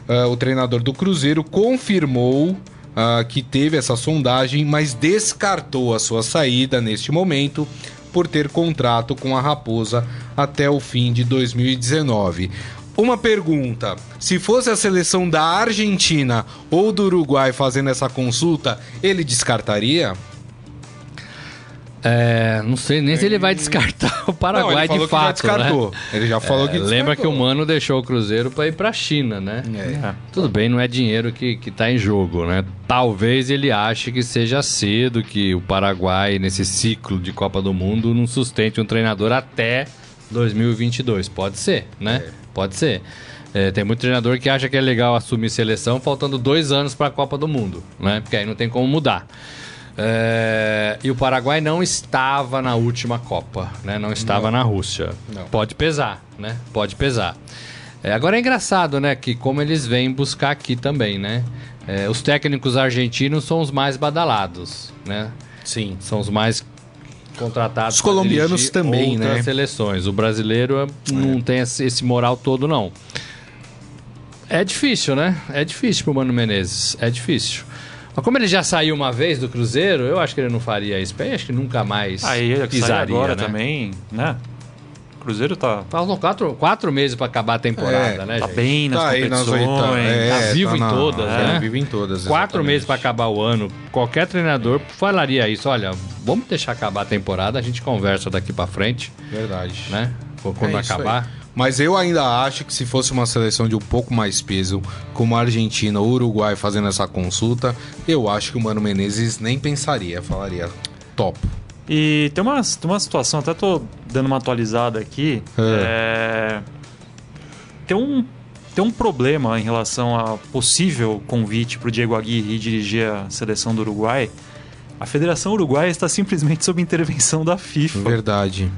Speaker 2: Ah, o treinador do Cruzeiro confirmou ah, que teve essa sondagem, mas descartou a sua saída neste momento por ter contrato com a Raposa até o fim de 2019. Uma pergunta: se fosse a seleção da Argentina ou do Uruguai fazendo essa consulta, ele descartaria?
Speaker 4: É, não sei nem se ele vai descartar o
Speaker 2: Não,
Speaker 4: Paraguai
Speaker 2: falou
Speaker 4: de
Speaker 2: que já
Speaker 4: fato,
Speaker 2: descartou.
Speaker 4: né?
Speaker 2: Ele já falou
Speaker 4: É,
Speaker 2: que
Speaker 4: lembra que o
Speaker 2: descartou.
Speaker 4: Mano deixou o Cruzeiro para ir pra China, né?
Speaker 3: É.
Speaker 4: Tudo bem, não é dinheiro que, que tá em jogo, né? Talvez ele ache que seja cedo que o Paraguai, nesse ciclo de Copa do Mundo, não sustente um treinador até 2022. Pode ser, né? Pode ser. É, tem muito treinador que acha que é legal assumir seleção faltando dois anos para a Copa do Mundo, né? Porque aí não tem como mudar. É, e o Paraguai não estava na última Copa, né? Não estava na Rússia.
Speaker 2: Não.
Speaker 4: Pode pesar, né? Pode pesar. É, agora é engraçado, né? Que como eles vêm buscar aqui também, né? É, os técnicos argentinos são os mais badalados, né?
Speaker 2: Sim.
Speaker 4: São os mais contratados.
Speaker 2: Os colombianos também,
Speaker 4: outras
Speaker 2: né?
Speaker 4: seleções. O brasileiro é, não tem esse, moral todo, não. É difícil, né? É difícil pro Mano Menezes. É difícil. Mas como ele já saiu uma vez do Cruzeiro, eu acho que ele não faria isso. Eu acho que nunca mais
Speaker 3: Aí, ele sai
Speaker 4: pisaria,
Speaker 3: agora
Speaker 4: né?
Speaker 3: também, né? Cruzeiro tá,
Speaker 4: Faltam quatro, quatro meses pra acabar a temporada,
Speaker 2: É,
Speaker 4: né,
Speaker 3: tá
Speaker 4: gente?
Speaker 3: bem nas
Speaker 2: Tá aí nas
Speaker 3: competições.
Speaker 2: oitavas. É,
Speaker 4: Tá vivo em
Speaker 2: na-
Speaker 4: todas,
Speaker 2: é,
Speaker 4: né?
Speaker 2: Vivo em todas.
Speaker 4: Quatro
Speaker 2: exatamente.
Speaker 4: meses pra acabar o ano. Qualquer treinador falaria isso. Olha, vamos deixar acabar a temporada, a gente conversa daqui pra frente,
Speaker 2: Verdade.
Speaker 4: né? Quando
Speaker 2: É
Speaker 4: acabar.
Speaker 2: aí. Mas eu ainda acho que se fosse uma seleção de um pouco mais peso, como a Argentina ou Uruguai fazendo essa consulta, eu acho que o Mano Menezes nem pensaria, falaria top.
Speaker 3: E tem uma, tem uma situação, até tô dando uma atualizada aqui. é, Tem, um, tem um problema em relação a possível convite para o Diego Aguirre dirigir a seleção do Uruguai. A Federação Uruguaia está simplesmente sob intervenção da FIFA.
Speaker 2: Verdade.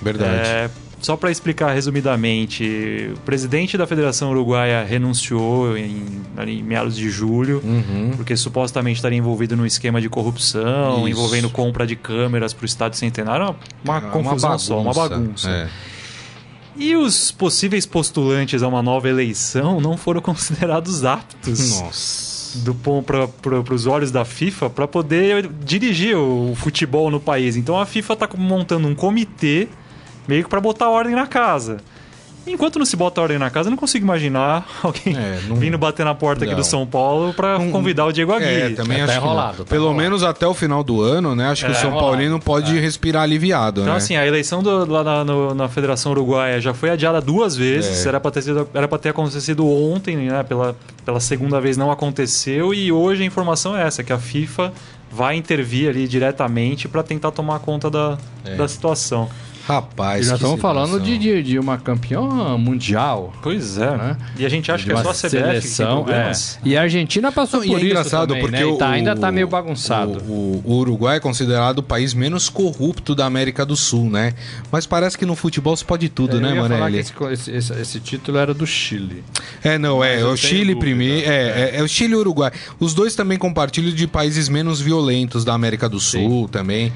Speaker 2: Verdade.
Speaker 3: É, só para explicar resumidamente, o presidente da Federação Uruguaia renunciou em, em meados de julho,
Speaker 2: Uhum.
Speaker 3: porque supostamente estaria envolvido num esquema de corrupção,
Speaker 2: Isso.
Speaker 3: envolvendo compra de câmeras para o Estádio Centenário. Uma, uma
Speaker 2: É
Speaker 3: confusão só, uma bagunça.
Speaker 2: É.
Speaker 3: E os possíveis postulantes a uma nova eleição não foram *laughs* considerados aptos
Speaker 2: Nossa.
Speaker 3: do para os olhos da FIFA para poder dirigir o futebol no país. Então a FIFA está montando um comitê meio que para botar ordem na casa. Enquanto não se bota ordem na casa, eu não consigo imaginar *laughs* alguém
Speaker 2: É, não-
Speaker 3: vindo bater na porta aqui
Speaker 2: Não.
Speaker 3: do São Paulo para convidar o Diego
Speaker 2: É,
Speaker 3: Aguirre.
Speaker 2: também
Speaker 4: Tá
Speaker 2: acho que
Speaker 4: enrolado, tá
Speaker 2: Pelo
Speaker 4: enrolado.
Speaker 2: menos até o final do ano, né? Acho que
Speaker 3: É,
Speaker 2: o São
Speaker 4: enrolado.
Speaker 2: Paulino pode respirar aliviado,
Speaker 3: Então,
Speaker 2: né?
Speaker 3: assim, a eleição do- lá na, no- na Federação Uruguaia já foi adiada duas vezes.
Speaker 2: É.
Speaker 3: Era para ter, sido- era pra ter acontecido ontem, né? Pela, pela segunda vez não aconteceu. E hoje a informação é essa: que a FIFA vai intervir ali diretamente para tentar tomar conta da,
Speaker 2: É.
Speaker 3: da situação.
Speaker 2: Rapaz,
Speaker 4: E nós
Speaker 2: que
Speaker 4: estamos falando de, de, de uma campeã mundial.
Speaker 3: Pois é.
Speaker 4: Né?
Speaker 3: E a gente acha
Speaker 4: de
Speaker 3: que é só a CBF
Speaker 4: seleção,
Speaker 3: que tem
Speaker 4: é. E a Argentina passou
Speaker 2: Não, e
Speaker 4: por
Speaker 2: é
Speaker 4: isso
Speaker 2: engraçado
Speaker 4: também,
Speaker 2: porque
Speaker 4: né? E
Speaker 2: o,
Speaker 4: tá- ainda tá meio bagunçado.
Speaker 2: O, o Uruguai é considerado o país menos corrupto da América do Sul, né? Mas parece que no futebol se pode tudo,
Speaker 4: Eu
Speaker 2: né, Morelli?
Speaker 4: esse, esse, esse- título era do Chile.
Speaker 2: É, não, é,
Speaker 4: Mas
Speaker 2: é o Chile primeiro. É, é, é o Chile e o Uruguai. Os dois também compartilham de países menos violentos da América do Sul também.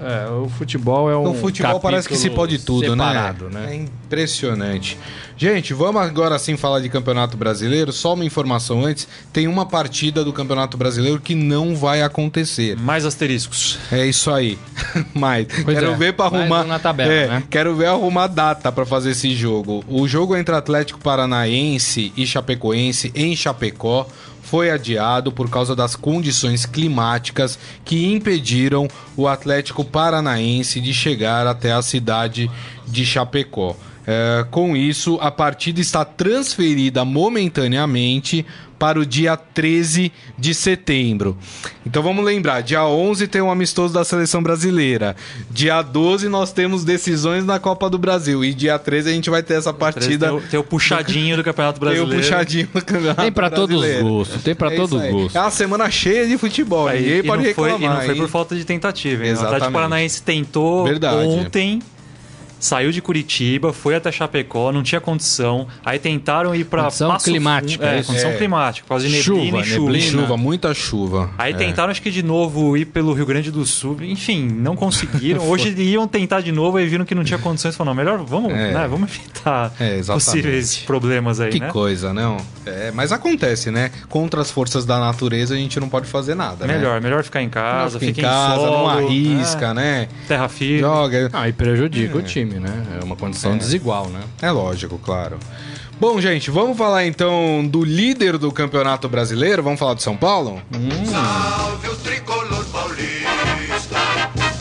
Speaker 4: É, o futebol é um
Speaker 2: No futebol parece que se pode tudo,
Speaker 4: separado,
Speaker 2: né?
Speaker 4: né?
Speaker 2: É impressionante. Gente, vamos agora sim falar de Campeonato Brasileiro. Só uma informação antes: tem uma partida do Campeonato Brasileiro que não vai acontecer.
Speaker 3: Mais asteriscos.
Speaker 2: É isso aí. *laughs* Mas
Speaker 4: Pois
Speaker 2: quero
Speaker 4: é,
Speaker 2: ver para
Speaker 4: mais
Speaker 2: arrumar
Speaker 4: um na tabela,
Speaker 2: é,
Speaker 4: né?
Speaker 2: Quero ver arrumar data para fazer esse jogo. O jogo entre Atlético Paranaense e Chapecoense em Chapecó foi adiado por causa das condições climáticas que impediram o Atlético Paranaense de chegar até a cidade de Chapecó. É, com isso, a partida está transferida momentaneamente para o dia 13 de setembro. Então vamos lembrar, dia 11 tem um amistoso da seleção brasileira. Dia 12 nós temos decisões na Copa do Brasil e dia 13 a gente vai ter essa partida
Speaker 3: Tem o, tem o puxadinho do Campeonato
Speaker 2: tem o
Speaker 3: Brasileiro.
Speaker 2: puxadinho no campeonato
Speaker 4: Tem pra todos os
Speaker 2: brasileiro.
Speaker 4: gostos, tem pra
Speaker 2: É
Speaker 4: todos os gostos.
Speaker 2: É uma semana cheia de futebol,
Speaker 3: Aí,
Speaker 2: ninguém
Speaker 3: e,
Speaker 2: pode
Speaker 3: não foi,
Speaker 2: reclamar.
Speaker 3: e não foi por falta de tentativa. Hein? O
Speaker 2: Exatamente.
Speaker 3: Atlético Paranaense tentou
Speaker 2: Verdade.
Speaker 3: ontem, saiu de Curitiba, foi até Chapecó, não tinha condição. Aí tentaram ir para
Speaker 4: Condição climática,
Speaker 3: É,
Speaker 4: isso?
Speaker 3: condição
Speaker 2: É.
Speaker 3: climática, por causa de neblina
Speaker 4: Chuva,
Speaker 3: e chuva.
Speaker 4: neblina.
Speaker 2: Chuva, muita chuva.
Speaker 3: Aí
Speaker 2: É.
Speaker 3: tentaram, acho que de novo, ir pelo Rio Grande do Sul. Enfim, não conseguiram. *laughs* Hoje iam tentar de novo, aí viram que não tinha condições. Falaram, não, melhor vamos,
Speaker 2: É.
Speaker 3: né, vamos evitar
Speaker 2: É,
Speaker 3: possíveis problemas aí,
Speaker 2: Que
Speaker 3: né?
Speaker 2: coisa, não? É, mas acontece, né? Contra as forças da natureza a gente não pode fazer nada, né?
Speaker 3: Melhor, melhor ficar em casa,
Speaker 2: Fica
Speaker 3: fica
Speaker 2: em casa,
Speaker 3: solo,
Speaker 2: não arrisca,
Speaker 3: é,
Speaker 2: né?
Speaker 3: terra firme.
Speaker 2: Joga.
Speaker 4: Ah, e prejudica o time, né? É uma condição
Speaker 2: É.
Speaker 4: desigual, né?
Speaker 2: É lógico, claro. Bom, gente, vamos falar então do líder do Campeonato Brasileiro. Vamos falar do São Paulo?
Speaker 5: Salve o tricolor paulista,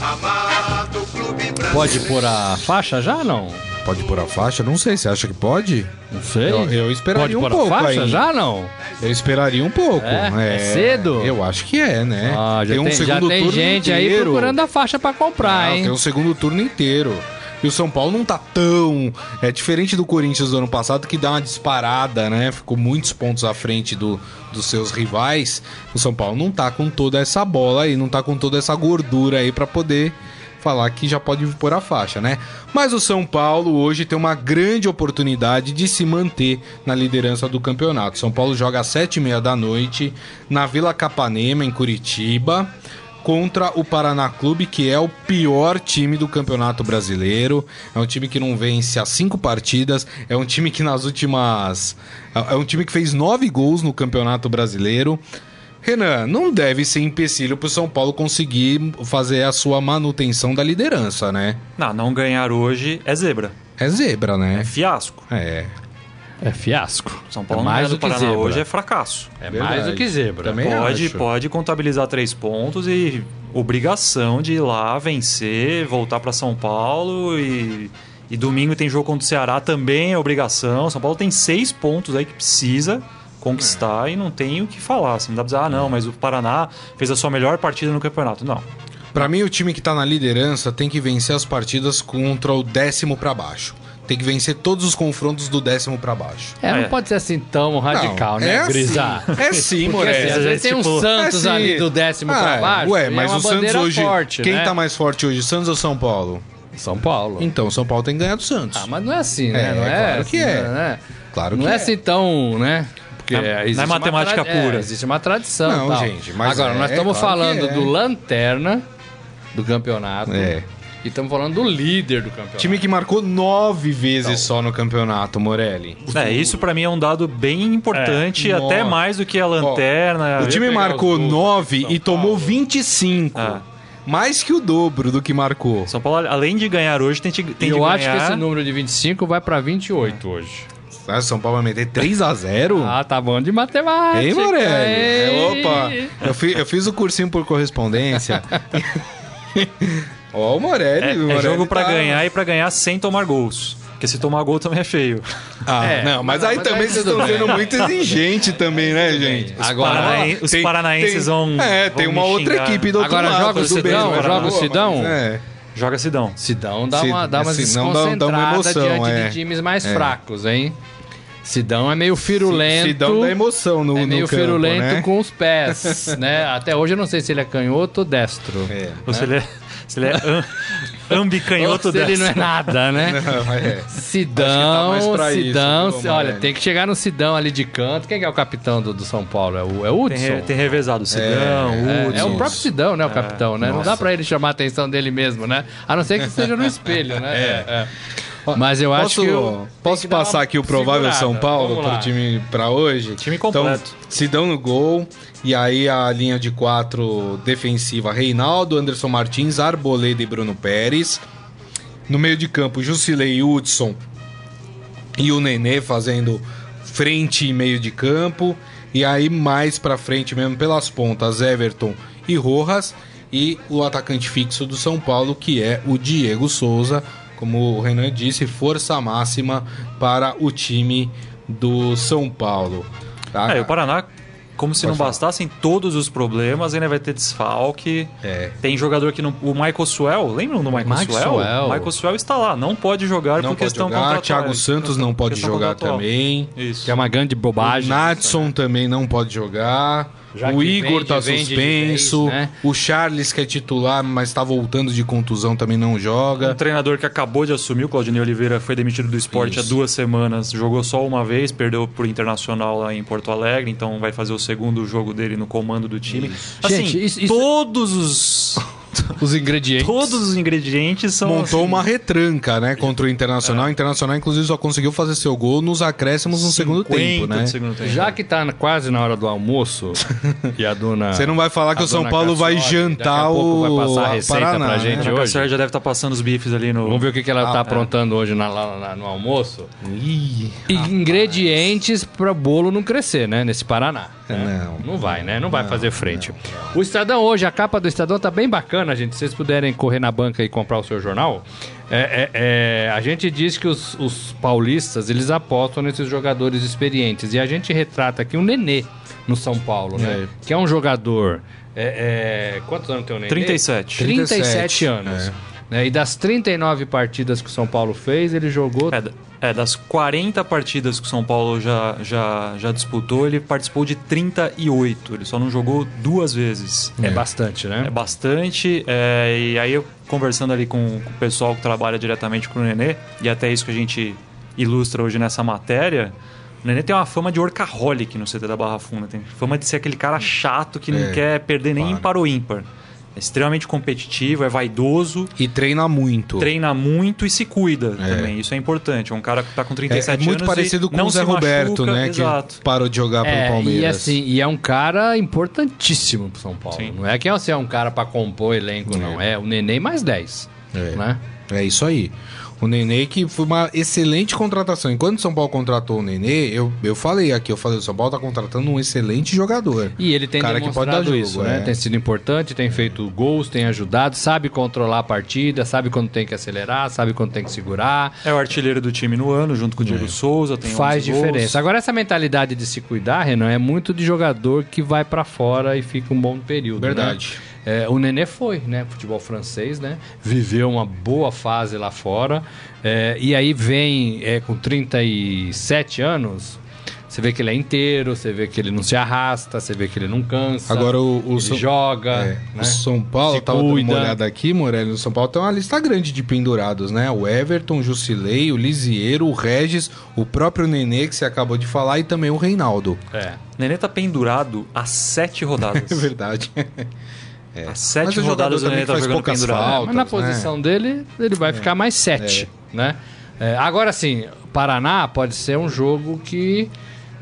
Speaker 5: amado clube brasileiro.
Speaker 4: Pode pôr a faixa já não?
Speaker 2: Pode pôr a faixa? Não sei, você acha que pode?
Speaker 4: Não sei.
Speaker 2: Eu- eu esperaria
Speaker 4: Pode
Speaker 2: um
Speaker 4: pôr
Speaker 2: pouco
Speaker 4: a faixa
Speaker 2: aí.
Speaker 4: já não?
Speaker 2: Eu esperaria um pouco.
Speaker 4: É? É cedo?
Speaker 2: Eu acho que é, né?
Speaker 4: Ah, já tem, já tem gente aí
Speaker 2: inteiro.
Speaker 4: procurando a faixa pra comprar,
Speaker 2: Não,
Speaker 4: hein?
Speaker 2: Tem um segundo turno inteiro. E o São Paulo não tá tão. É diferente do Corinthians do ano passado, que dá uma disparada, né? Ficou muitos pontos à frente do, dos seus rivais. O São Paulo não tá com toda essa bola aí, não tá com toda essa gordura aí pra poder falar que já pode pôr a faixa, né? Mas o São Paulo hoje tem uma grande oportunidade de se manter na liderança do campeonato. São Paulo joga às sete e meia da noite na Vila Capanema, em Curitiba contra o Paraná Clube, que é o pior time do Campeonato Brasileiro. É um time que não vence há cinco partidas. É um time que nas últimas. É um time que fez nove gols no Campeonato Brasileiro. Renan, não deve ser empecilho para o São Paulo conseguir fazer a sua manutenção da liderança, né?
Speaker 3: Não, não ganhar hoje é zebra.
Speaker 2: É zebra,
Speaker 3: É
Speaker 2: né?
Speaker 3: fiasco.
Speaker 2: É.
Speaker 4: É fiasco.
Speaker 3: São Paulo
Speaker 4: é
Speaker 3: não
Speaker 4: mais do
Speaker 3: do
Speaker 4: que
Speaker 3: Paraná
Speaker 4: zebra.
Speaker 3: hoje é fracasso.
Speaker 4: É
Speaker 2: Verdade.
Speaker 4: mais do que zebra.
Speaker 2: Também
Speaker 3: Pode,
Speaker 2: acho.
Speaker 3: pode contabilizar três pontos e obrigação de ir lá vencer, voltar para São Paulo e, e domingo tem jogo contra o Ceará também é obrigação. São Paulo tem seis pontos aí que precisa conquistar e não tem o que falar. Assim, não dá pra dizer, ah, não, mas o Paraná fez a sua melhor partida no campeonato. Não.
Speaker 2: Pra mim, o time que tá na liderança tem que vencer as partidas contra o décimo pra baixo. Tem que vencer todos os confrontos do décimo pra baixo.
Speaker 4: É, não
Speaker 3: É.
Speaker 4: pode ser assim tão radical,
Speaker 2: Não,
Speaker 4: né,
Speaker 2: é assim. É sim,
Speaker 4: Porque assim, às vezes tem um
Speaker 3: Tipo,
Speaker 4: Santos
Speaker 2: É sim.
Speaker 4: ali do décimo pra
Speaker 2: Ah,
Speaker 4: baixo.
Speaker 2: Ué, mas
Speaker 4: é uma
Speaker 2: o Santos
Speaker 4: bandeira
Speaker 2: hoje.
Speaker 4: forte,
Speaker 2: quem
Speaker 4: né?
Speaker 2: tá mais forte hoje, Santos ou São Paulo?
Speaker 4: São Paulo.
Speaker 2: Então, São Paulo tem que ganhar do Santos.
Speaker 4: Ah, mas não é assim, né?
Speaker 2: É,
Speaker 4: não é
Speaker 2: claro que
Speaker 4: assim,
Speaker 2: é.
Speaker 4: né?
Speaker 2: Claro
Speaker 4: não
Speaker 2: que
Speaker 4: é
Speaker 2: é.
Speaker 4: assim tão, né? Porque
Speaker 3: Não é
Speaker 4: existe uma
Speaker 3: matemática
Speaker 4: tra- é,
Speaker 3: pura.
Speaker 4: existe uma tradição.
Speaker 2: Não,
Speaker 4: tal.
Speaker 2: gente, mas
Speaker 4: Agora,
Speaker 2: é,
Speaker 4: nós estamos
Speaker 2: claro
Speaker 4: falando
Speaker 2: é.
Speaker 4: do lanterna do campeonato.
Speaker 2: É.
Speaker 4: E estamos falando do líder do campeonato.
Speaker 2: Time que marcou nove vezes só no campeonato, Morelli.
Speaker 3: É, isso pra mim é um dado bem importante,
Speaker 2: É,
Speaker 3: até
Speaker 2: nossa.
Speaker 3: mais do que a lanterna.
Speaker 2: O time marcou nove e tomou
Speaker 4: Paulo.
Speaker 2: 25.
Speaker 3: Ah.
Speaker 2: Mais que o dobro do que marcou.
Speaker 3: São Paulo, além de ganhar hoje, tem, de- tem
Speaker 4: E
Speaker 3: de
Speaker 4: eu
Speaker 3: ganhar...
Speaker 4: acho que esse número de 25 vai pra 28 hoje.
Speaker 2: Ah, São Paulo vai meter 3x0?
Speaker 4: Ah, tá bom de matemática.
Speaker 2: Ei, Morelli? É,
Speaker 4: ei.
Speaker 2: opa, eu, fi- eu fiz o cursinho por correspondência. *laughs* Ó, o Morelli.
Speaker 3: É,
Speaker 2: o
Speaker 3: é
Speaker 2: Morelli
Speaker 3: jogo pra
Speaker 2: tá-
Speaker 3: ganhar e pra ganhar sem tomar gols. Porque se tomar gol também é feio.
Speaker 2: Ah,
Speaker 4: É,
Speaker 2: não, mas
Speaker 4: mas-
Speaker 2: aí
Speaker 4: mas
Speaker 2: também
Speaker 4: aí
Speaker 2: vocês estão sendo muito exigentes também, né, gente?
Speaker 4: Agora,
Speaker 3: Paranaen- os
Speaker 2: Tem-
Speaker 3: paranaenses
Speaker 2: tem-
Speaker 3: vão.
Speaker 2: É,
Speaker 3: vão
Speaker 2: tem uma outra equipe do outro
Speaker 4: Agora
Speaker 2: lado.
Speaker 4: joga o
Speaker 2: bem,
Speaker 4: Sidão, joga o Sidão.
Speaker 2: É.
Speaker 3: Joga Sidão.
Speaker 4: Sidão dá uma, dá uma
Speaker 2: Sidão dá- dá uma emoção,
Speaker 4: diante
Speaker 2: é.
Speaker 4: de times mais fracos, hein? Sidão é meio firulento.
Speaker 2: Sidão dá emoção no,
Speaker 4: é
Speaker 2: no
Speaker 4: meio
Speaker 2: campo,
Speaker 4: firulento
Speaker 2: né?
Speaker 4: com os pés, né? Até hoje eu não sei se ele é canhoto ou destro.
Speaker 2: É.
Speaker 3: Ou se ele é, se ele é am- ambicanhoto
Speaker 4: se ele não é
Speaker 3: dessa.
Speaker 4: nada, né?
Speaker 2: Não, é.
Speaker 4: Sidão,
Speaker 2: isso,
Speaker 4: Sidão, se- olha, tem que chegar no Sidão ali de canto. Quem que é o capitão do, do São Paulo? É o, é o
Speaker 3: Tem,
Speaker 4: Hudson?
Speaker 3: re- tem revezado o Sidão,
Speaker 4: É,
Speaker 3: o
Speaker 4: é o
Speaker 3: Hudson.
Speaker 4: próprio Sidão, né? O capitão, né? Não dá
Speaker 2: nossa.
Speaker 4: pra ele chamar a atenção dele mesmo, né? A não ser que seja no espelho, né? É, é. Mas eu acho
Speaker 2: Posso,
Speaker 4: que. eu-
Speaker 2: posso passar aqui o provável
Speaker 4: segurada.
Speaker 2: São Paulo pro
Speaker 4: lá.
Speaker 2: time pra hoje?
Speaker 3: Time completo.
Speaker 2: Então, Sidão no gol. E aí a linha de quatro defensiva: Reinaldo, Anderson Martins, Arboleda e Bruno Pérez. No meio de campo, Jusilei Hudson e o Nenê fazendo frente e meio de campo. E aí mais pra frente mesmo pelas pontas, Everton e Rojas. E o atacante fixo do São Paulo, que é o Diego Souza. Como o Renan disse, força máxima para o time do São Paulo. Tá?
Speaker 3: É, o Paraná, como se
Speaker 2: Pode
Speaker 3: não
Speaker 2: falar.
Speaker 3: bastassem todos os problemas, ainda vai ter desfalque.
Speaker 2: É.
Speaker 3: Tem jogador que não. O Michael Swell, lembram do Michael
Speaker 4: Michael?
Speaker 3: Swell. Michael Swell está lá, não pode jogar
Speaker 2: Não
Speaker 3: por
Speaker 2: pode
Speaker 3: questão
Speaker 2: jogar,
Speaker 3: contratual.
Speaker 2: Thiago Santos não pode jogar
Speaker 3: contratual.
Speaker 2: também.
Speaker 3: Isso.
Speaker 4: Que é uma grande bobagem.
Speaker 2: O Natson também não pode jogar.
Speaker 4: Já
Speaker 2: o Igor
Speaker 4: vende,
Speaker 2: tá suspenso.
Speaker 4: vez, né?
Speaker 2: O Charles, que é titular, mas tá voltando de contusão, também não
Speaker 3: Um
Speaker 2: joga.
Speaker 3: treinador que acabou de assumir, o Claudinei Oliveira, foi demitido do esporte
Speaker 2: Isso.
Speaker 3: há duas semanas. Jogou só uma vez, perdeu pro Internacional lá em Porto Alegre, então vai fazer o segundo jogo dele no comando do time. Assim,
Speaker 4: Gente, isso- isso-
Speaker 3: todos os *laughs*
Speaker 4: Os ingredientes.
Speaker 3: todos os ingredientes são
Speaker 2: Montou
Speaker 3: assim,
Speaker 2: uma retranca, né, contra o
Speaker 3: É.
Speaker 2: Internacional. O Internacional, inclusive, só conseguiu fazer seu gol nos acréscimos no segundo
Speaker 3: 50
Speaker 2: tempo, né?
Speaker 3: do segundo tempo.
Speaker 4: Já que tá na- quase na hora do almoço, *laughs* e a dona.
Speaker 2: Você não vai falar que
Speaker 4: a
Speaker 2: o São Paulo vai jantar
Speaker 4: a pouco
Speaker 2: o
Speaker 4: vai passar a
Speaker 2: a
Speaker 4: receita
Speaker 2: Paraná,
Speaker 4: pra
Speaker 2: né?
Speaker 4: gente
Speaker 3: A
Speaker 4: hoje.
Speaker 3: Cassioli já deve estar passando os bifes ali no.
Speaker 4: Vamos ver o que, que ela
Speaker 2: Ah,
Speaker 4: tá
Speaker 2: é.
Speaker 4: aprontando hoje na- lá- lá no almoço.
Speaker 2: Ih,
Speaker 4: E ingredientes para bolo não crescer, né? Nesse Paraná. né?
Speaker 2: Não.
Speaker 4: Não vai, né? Não vai fazer frente. O Estadão hoje, a capa do Estadão tá bem bacana, gente. Se vocês puderem correr na banca e comprar o seu jornal. É, é- é, a gente diz que os, os paulistas, eles apostam nesses jogadores experientes. E a gente retrata aqui um Nenê no São Paulo, né?
Speaker 2: É.
Speaker 4: Que é um jogador... é- é, quantos anos tem o Nenê?
Speaker 3: 37.
Speaker 4: 37,
Speaker 2: 37,
Speaker 4: anos.
Speaker 2: É.
Speaker 4: Né? E das 39 partidas que o São Paulo fez, ele jogou
Speaker 3: É, é, das 40 partidas que o São Paulo já, já, já disputou, ele participou de 38. Ele só não jogou duas vezes.
Speaker 4: É bastante, né?
Speaker 3: É bastante. é, e aí, eu conversando ali com, com o pessoal que trabalha diretamente com o Nenê, e até isso que a gente ilustra hoje nessa matéria, o Nenê tem uma fama de workaholic no CT da Barra Funda. Tem fama de ser aquele cara chato que não
Speaker 2: É,
Speaker 3: quer perder nem
Speaker 2: claro.
Speaker 3: para o ímpar. É extremamente competitivo, é vaidoso,
Speaker 2: E treina muito.
Speaker 3: treina muito e se cuida
Speaker 2: É.
Speaker 3: também. Isso é importante. É um cara que está com
Speaker 2: É,
Speaker 3: 37
Speaker 2: é muito
Speaker 3: anos
Speaker 2: parecido
Speaker 3: e
Speaker 2: com o Zé Roberto,
Speaker 3: machuca.
Speaker 2: né?
Speaker 3: Exato.
Speaker 2: Que parou de jogar pelo
Speaker 4: É,
Speaker 2: Palmeiras.
Speaker 4: e assim, e é um cara importantíssimo pro São Paulo.
Speaker 3: Sim.
Speaker 4: Não é que você é um cara pra compor elenco, não. É o Neném mais 10.
Speaker 2: É.
Speaker 4: Né?
Speaker 2: É isso aí. O Nenê que foi uma excelente contratação. Enquanto o São Paulo contratou o Nenê, eu, eu falei aqui, eu falei, o São Paulo tá contratando um excelente jogador.
Speaker 4: E ele tem
Speaker 2: Cara que pode dar jogo,
Speaker 4: isso, né?
Speaker 2: é.
Speaker 4: Tem sido importante, tem feito gols, tem ajudado, sabe controlar a partida, sabe quando tem que acelerar, sabe quando tem que segurar.
Speaker 3: É o artilheiro do time no ano, junto com o Diego Souza. Tem
Speaker 4: Faz
Speaker 3: 11 gols.
Speaker 4: diferença. Agora, essa mentalidade de se cuidar, Renan, é muito de jogador que vai pra fora e fica um bom período. né? É, o Nenê foi, né? Futebol francês, né? Viveu uma boa fase lá fora. É, e aí vem é, com 37 anos. Você vê que ele é inteiro, você vê que ele não se arrasta, você vê que ele não cansa.
Speaker 2: Agora o, o
Speaker 4: ele
Speaker 2: São-
Speaker 4: joga.
Speaker 2: É,
Speaker 4: né?
Speaker 2: O São Paulo, tava dando uma olhada aqui, Morelli, no São Paulo tem uma lista grande de pendurados, né? O Everton, o Jusilei, o Lisieiro, o Regis, o próprio Nenê, que você acabou de falar, e também o Reinaldo.
Speaker 4: É.
Speaker 3: O Nenê tá pendurado há sete rodadas. *laughs*
Speaker 2: É verdade.
Speaker 3: Há
Speaker 2: Mas
Speaker 3: sete
Speaker 2: jogador
Speaker 3: rodadas o
Speaker 2: também
Speaker 3: Nenê tá jogando pendurado.
Speaker 2: faltas.
Speaker 4: Mas na
Speaker 2: né?
Speaker 4: posição dele, ele vai ficar mais 7, né? É, agora sim, Paraná pode ser um jogo que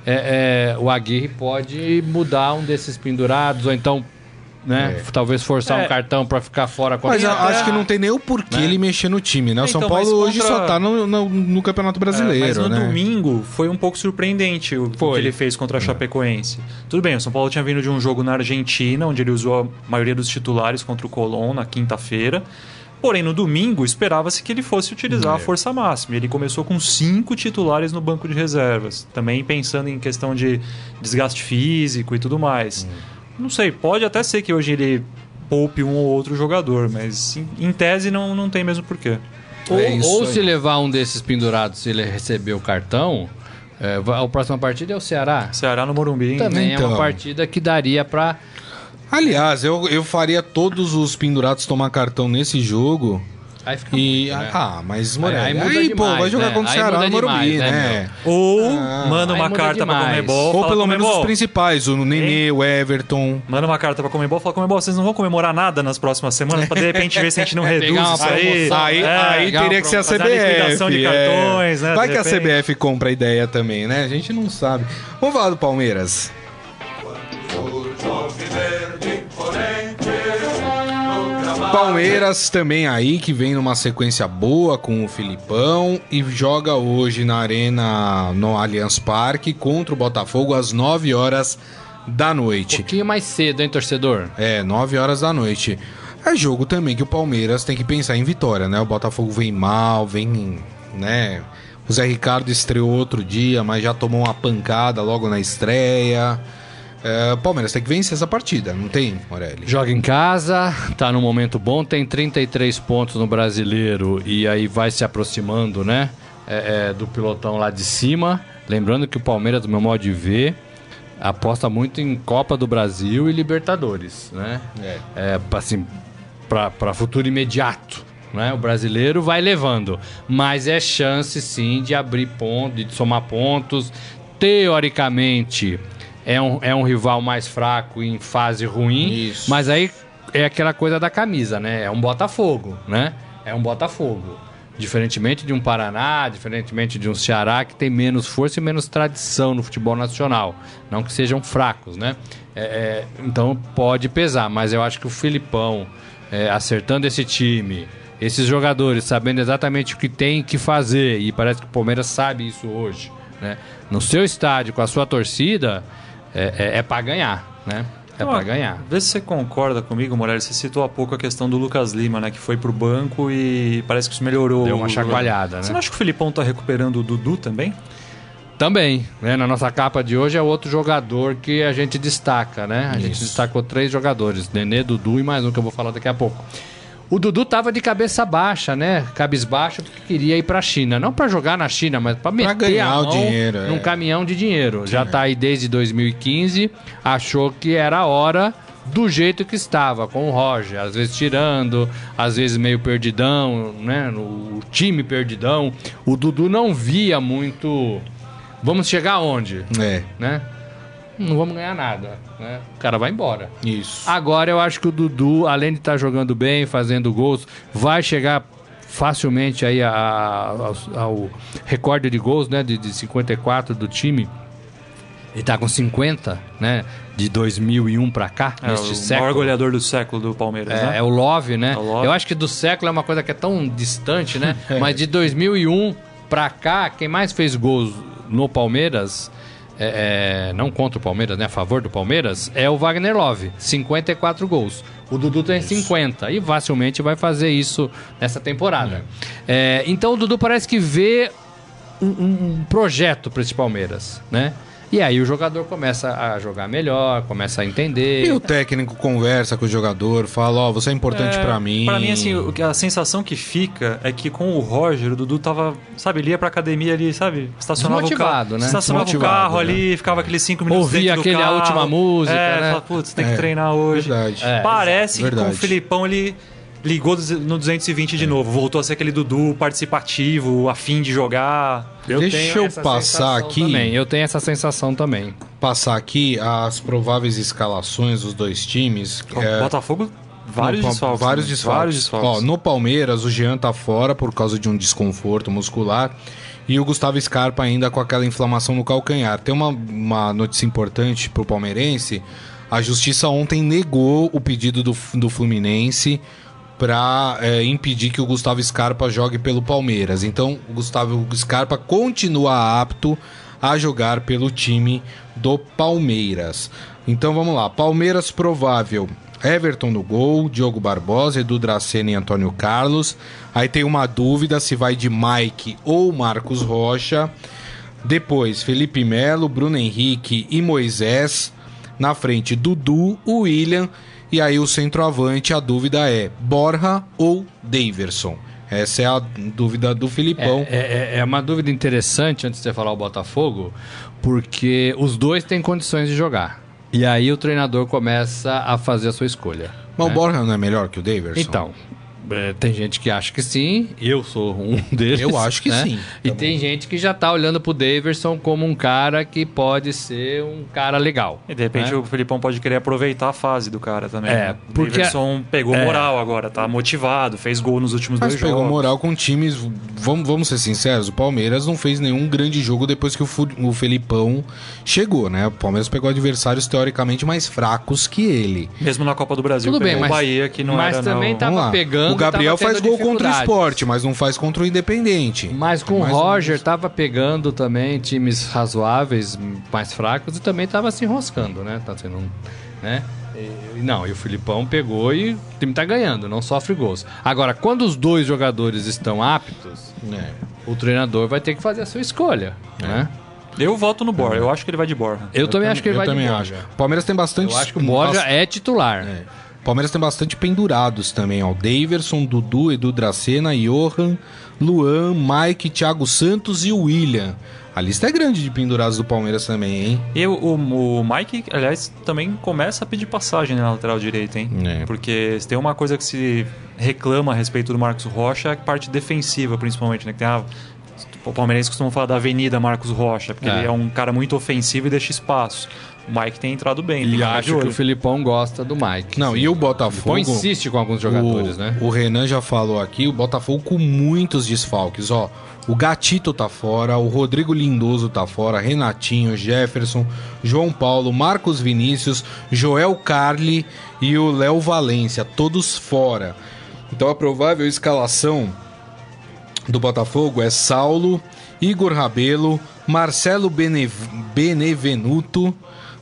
Speaker 4: é, é, o Aguirre pode mudar um desses pendurados, ou então, né, talvez forçar
Speaker 3: É.
Speaker 4: um cartão pra ficar fora com a
Speaker 2: Mas acho que não tem nem o porquê
Speaker 4: Né?
Speaker 2: ele mexer no time, né? O
Speaker 3: Então,
Speaker 2: São Paulo hoje
Speaker 3: contra-
Speaker 2: só tá no, no- no Campeonato
Speaker 3: É,
Speaker 2: Brasileiro,
Speaker 3: mas no
Speaker 2: né?
Speaker 3: domingo foi um pouco surpreendente o
Speaker 4: Foi.
Speaker 3: que ele fez contra a Chapecoense. Tudo bem, o São Paulo tinha vindo de um jogo na Argentina, onde ele usou a maioria dos titulares contra o Colón na quinta-feira. Porém, no domingo, esperava-se que ele fosse utilizar a força máxima. Ele começou com cinco titulares no banco de reservas. Também pensando em questão de desgaste físico e tudo mais. Não sei, pode até ser que hoje ele poupe um ou outro jogador, mas em, em tese não, não tem mesmo porquê.
Speaker 4: Ou,
Speaker 2: É
Speaker 4: ou
Speaker 2: aí.
Speaker 4: se levar um desses pendurados, se ele receber o cartão, é, vai- a próxima partida é o Ceará.
Speaker 3: Ceará no Morumbi.
Speaker 4: Também é
Speaker 2: Então.
Speaker 4: uma partida que daria pra.
Speaker 2: Aliás, eu, eu faria todos os pendurados tomar cartão nesse jogo.
Speaker 4: Aí fica
Speaker 2: E.
Speaker 4: muito, né?
Speaker 2: Ah, mas Morelli.
Speaker 4: Aí-
Speaker 2: Aí,
Speaker 4: aí muda
Speaker 2: pô,
Speaker 4: demais,
Speaker 2: vai jogar
Speaker 4: né?
Speaker 2: contra o
Speaker 4: Aí
Speaker 2: Ceará no Morumbi,
Speaker 4: demais, né,
Speaker 2: né?
Speaker 3: Ou
Speaker 2: Ah,
Speaker 3: manda uma carta pra
Speaker 4: demais.
Speaker 3: Comebol.
Speaker 2: Ou pelo menos os principais, o Nenê, o Everton.
Speaker 3: Manda uma carta pra Comebol fala, Comebol, vocês não vão comemorar nada nas próximas semanas pra de repente ver se a gente não *laughs* reduz isso aí.
Speaker 4: promoção.
Speaker 2: Aí,
Speaker 3: É,
Speaker 2: aí teria que ser a
Speaker 3: a
Speaker 2: CBF.
Speaker 3: liquidação de
Speaker 2: é.
Speaker 3: cartões, né,
Speaker 2: Vai
Speaker 3: de
Speaker 2: que a. CBF compra a ideia também, né? A gente não sabe. Vamos falar do Palmeiras. Palmeiras também aí, que vem numa sequência boa com o Filipão e joga hoje na Arena, no Allianz Parque, contra o Botafogo às 9 horas da
Speaker 4: Um
Speaker 2: noite.
Speaker 4: pouquinho mais cedo, hein, torcedor?
Speaker 2: É, 9 horas da noite. É jogo também que o Palmeiras tem que pensar em vitória, né? O Botafogo vem mal, vem, né? O Zé Ricardo estreou outro dia, mas já tomou uma pancada logo na estreia. É, Palmeiras tem que vencer essa partida, não tem, Morelli?
Speaker 4: Joga em casa, tá num momento bom, tem 33 pontos no brasileiro e aí vai se aproximando, né? é, é, do pilotão lá de cima. Lembrando que o Palmeiras, do meu modo de ver, aposta muito em Copa do Brasil e Libertadores, né?
Speaker 2: É.
Speaker 4: É, assim, para futuro imediato. Né? O brasileiro vai levando, mas é chance sim de abrir pontos, de somar pontos. Teoricamente, é um, é um rival mais fraco em fase ruim,
Speaker 2: Isso.
Speaker 4: mas aí é aquela coisa da camisa, né? É um Botafogo, né? É um Botafogo. Diferentemente de um Paraná, diferentemente de um Ceará, que tem menos força e menos tradição no futebol nacional. Não que sejam fracos, né? É, é, então pode pesar, mas eu acho que o Filipão, é, acertando esse time, esses jogadores sabendo exatamente o que tem que fazer, e parece que o Palmeiras sabe isso hoje, né? No seu estádio, com a sua torcida, é, é, é para ganhar, né? É para ganhar.
Speaker 3: Vê se você concorda comigo, Morales. Você citou há pouco a questão do Lucas Lima, né? Que foi pro banco e parece que isso melhorou.
Speaker 4: Deu uma chacoalhada,
Speaker 3: Você
Speaker 4: né?
Speaker 3: não acha que o Filipão tá recuperando o Dudu também?
Speaker 4: Também, né? Na nossa capa de hoje é outro jogador que a gente destaca, né? A gente
Speaker 2: Isso.
Speaker 4: destacou três jogadores, Nenê, Dudu e mais um que eu vou falar daqui a pouco. O Dudu tava de cabeça baixa, né? Cabisbaixo porque queria ir pra China, não pra jogar na China, mas pra meter
Speaker 2: ganhar
Speaker 4: a
Speaker 2: o dinheiro, é.
Speaker 4: num caminhão de dinheiro. Já tá aí desde 2015, achou que era a hora do jeito que estava, com o Roger, às vezes tirando, às vezes meio perdidão, né? O time perdidão. O Dudu não via muito. Vamos chegar aonde?
Speaker 2: É,
Speaker 4: Né? Não vamos ganhar nada, né? O cara vai embora.
Speaker 2: isso.
Speaker 4: Agora eu acho que o Dudu, além de estar jogando bem, fazendo gols, vai chegar facilmente aí a- a- ao, ao recorde de gols, né? De, de 54 do time. Ele tá com 50, né? De 2001 pra cá,
Speaker 3: É,
Speaker 4: neste
Speaker 3: o
Speaker 4: século.
Speaker 3: maior goleador do século do Palmeiras,
Speaker 4: É,
Speaker 3: né?
Speaker 4: é o Love, né?
Speaker 3: É o Love.
Speaker 4: Eu acho que do século é uma coisa que é tão distante, né? *laughs* Mas de 2001 pra cá, quem mais fez gols no Palmeiras, é, é, não contra o Palmeiras, né? A favor do Palmeiras, é o Wagner Love. 54 gols. O Dudu tem 50 e facilmente vai fazer isso nessa temporada. É, então o Dudu parece que vê um, um- um projeto para esse Palmeiras, né? E aí o jogador começa a jogar melhor, começa a entender.
Speaker 2: E o técnico conversa com o jogador, fala, ó, você é importante pra mim.
Speaker 3: Pra mim, assim, o que- a sensação que fica é que com o Roger, o Dudu tava, sabe, ele ia pra academia ali, sabe? Estacionava o carro,
Speaker 4: né?
Speaker 3: estacionava o carro
Speaker 2: né?
Speaker 3: ali, ficava aqueles cinco minutos
Speaker 4: Ouvia
Speaker 3: dentro do
Speaker 4: aquele, a última música,
Speaker 3: é,
Speaker 4: né?
Speaker 3: fala, putz, tem que
Speaker 2: É,
Speaker 3: treinar hoje.
Speaker 2: verdade.
Speaker 4: É,
Speaker 3: Parece que com
Speaker 2: verdade.
Speaker 3: o Filipão ele ligou no 220
Speaker 4: É.
Speaker 3: de novo, voltou a ser aquele Dudu participativo, afim de jogar.
Speaker 2: Deixa eu
Speaker 4: essa
Speaker 2: passar aqui.
Speaker 4: Também. Eu tenho essa sensação também.
Speaker 2: Passar aqui as prováveis escalações dos dois times. É,
Speaker 3: Botafogo, vários
Speaker 2: no,
Speaker 3: desfalques.
Speaker 2: Vários
Speaker 3: né?
Speaker 2: desfalques.
Speaker 3: Vários desfalques.
Speaker 2: Ó, no Palmeiras, o Jean tá fora por causa de um desconforto muscular. E o Gustavo Scarpa ainda com aquela inflamação no calcanhar. Tem uma, uma notícia importante pro palmeirense. A justiça ontem negou o pedido do, do Fluminense para impedir que o Gustavo Scarpa jogue pelo Palmeiras. Então, o Gustavo Scarpa continua apto a jogar pelo time do Palmeiras. Então vamos lá. Palmeiras provável. Everton no gol, Diogo Barbosa, Edu Dracena e Antônio Carlos. Aí tem uma dúvida se vai de Mike ou Marcos Rocha. Depois, Felipe Melo, Bruno Henrique e Moisés. Na frente, Dudu, William E aí o centroavante, a dúvida é Borja ou Daverson? Essa é a dúvida do Filipão.
Speaker 4: É, é- é uma dúvida interessante antes de você falar o Botafogo, porque os dois têm condições de jogar. E aí o treinador começa a fazer a sua escolha.
Speaker 2: Mas
Speaker 4: né?
Speaker 2: o Borja não é melhor que o Daverson?
Speaker 4: Então, é, tem gente que acha que sim, eu sou um *laughs* deles.
Speaker 2: Eu acho que
Speaker 4: né?
Speaker 2: sim,
Speaker 4: E tem gente que já tá olhando pro Daverson como um cara que pode ser um cara legal.
Speaker 3: E de repente
Speaker 4: né?
Speaker 3: o Filipão pode querer aproveitar a fase do cara também.
Speaker 4: É,
Speaker 3: né? O
Speaker 4: porque-
Speaker 3: Davidson pegou
Speaker 4: é.
Speaker 3: moral agora, tá motivado, fez gol nos últimos
Speaker 2: Mas
Speaker 3: dois
Speaker 2: pegou
Speaker 3: jogos.
Speaker 2: moral com times. Vamos, vamos ser sinceros, o Palmeiras não fez nenhum grande jogo depois que o, o Felipão chegou, né? O Palmeiras pegou adversários teoricamente mais fracos que ele.
Speaker 3: Mesmo na Copa do Brasil,
Speaker 4: Tudo bem,
Speaker 3: pegou
Speaker 4: mas,
Speaker 3: o Bahia que não
Speaker 4: mas
Speaker 3: era
Speaker 4: também
Speaker 3: não...
Speaker 4: tava
Speaker 2: Vamos o Gabriel
Speaker 4: tava
Speaker 2: faz gol contra o esporte, mas não faz contra o Independente.
Speaker 4: Mas com o
Speaker 2: Mais ou
Speaker 4: Roger tava pegando também times razoáveis, mais fracos, e também tava se enroscando, né? Tá sendo um, né? E- não, e o Filipão pegou e o time tá ganhando, não sofre gols. Agora, quando os dois jogadores estão aptos,
Speaker 2: É.
Speaker 4: o treinador vai ter que fazer a sua escolha, né?
Speaker 3: Eu voto no Borja, eu acho que ele vai de Borja.
Speaker 4: Eu, também acho que ele
Speaker 2: eu
Speaker 4: vai
Speaker 2: também
Speaker 4: de
Speaker 2: acho.
Speaker 4: Borja.
Speaker 2: O Palmeiras tem bastante.
Speaker 4: Eu acho que o Borja é titular.
Speaker 2: É. O Palmeiras tem bastante pendurados também, ó. Daverson, Dudu, Edu Dracena, Johan, Luan, Mike, Thiago Santos e o William. A lista é grande de pendurados do Palmeiras também, hein?
Speaker 3: E o, o, Mike, aliás, também começa a pedir passagem na lateral direita, hein?
Speaker 2: É.
Speaker 3: Porque se tem uma coisa que se reclama a respeito do Marcos Rocha, é a parte defensiva, principalmente, né? Que tem a, o palmeirense costuma falar da avenida Marcos Rocha, porque
Speaker 4: É.
Speaker 3: ele é um cara muito ofensivo e deixa espaço. O Mike tem entrado bem.
Speaker 4: E acho que o Filipão gosta do Mike.
Speaker 2: Não,
Speaker 4: sim.
Speaker 2: e o
Speaker 4: O
Speaker 2: Botafogo.
Speaker 4: Filipão insiste com alguns jogadores,
Speaker 2: o,
Speaker 4: né?
Speaker 2: O Renan já falou aqui, o Botafogo com muitos desfalques, ó. O Gatito tá fora, o Rodrigo Lindoso tá fora, Renatinho, Jefferson, João Paulo, Marcos Vinícius, Joel Carli e o Léo Valência, todos fora. Então a provável escalação do Botafogo é Saulo, Igor Rabelo, Marcelo Bene- Benevenuto,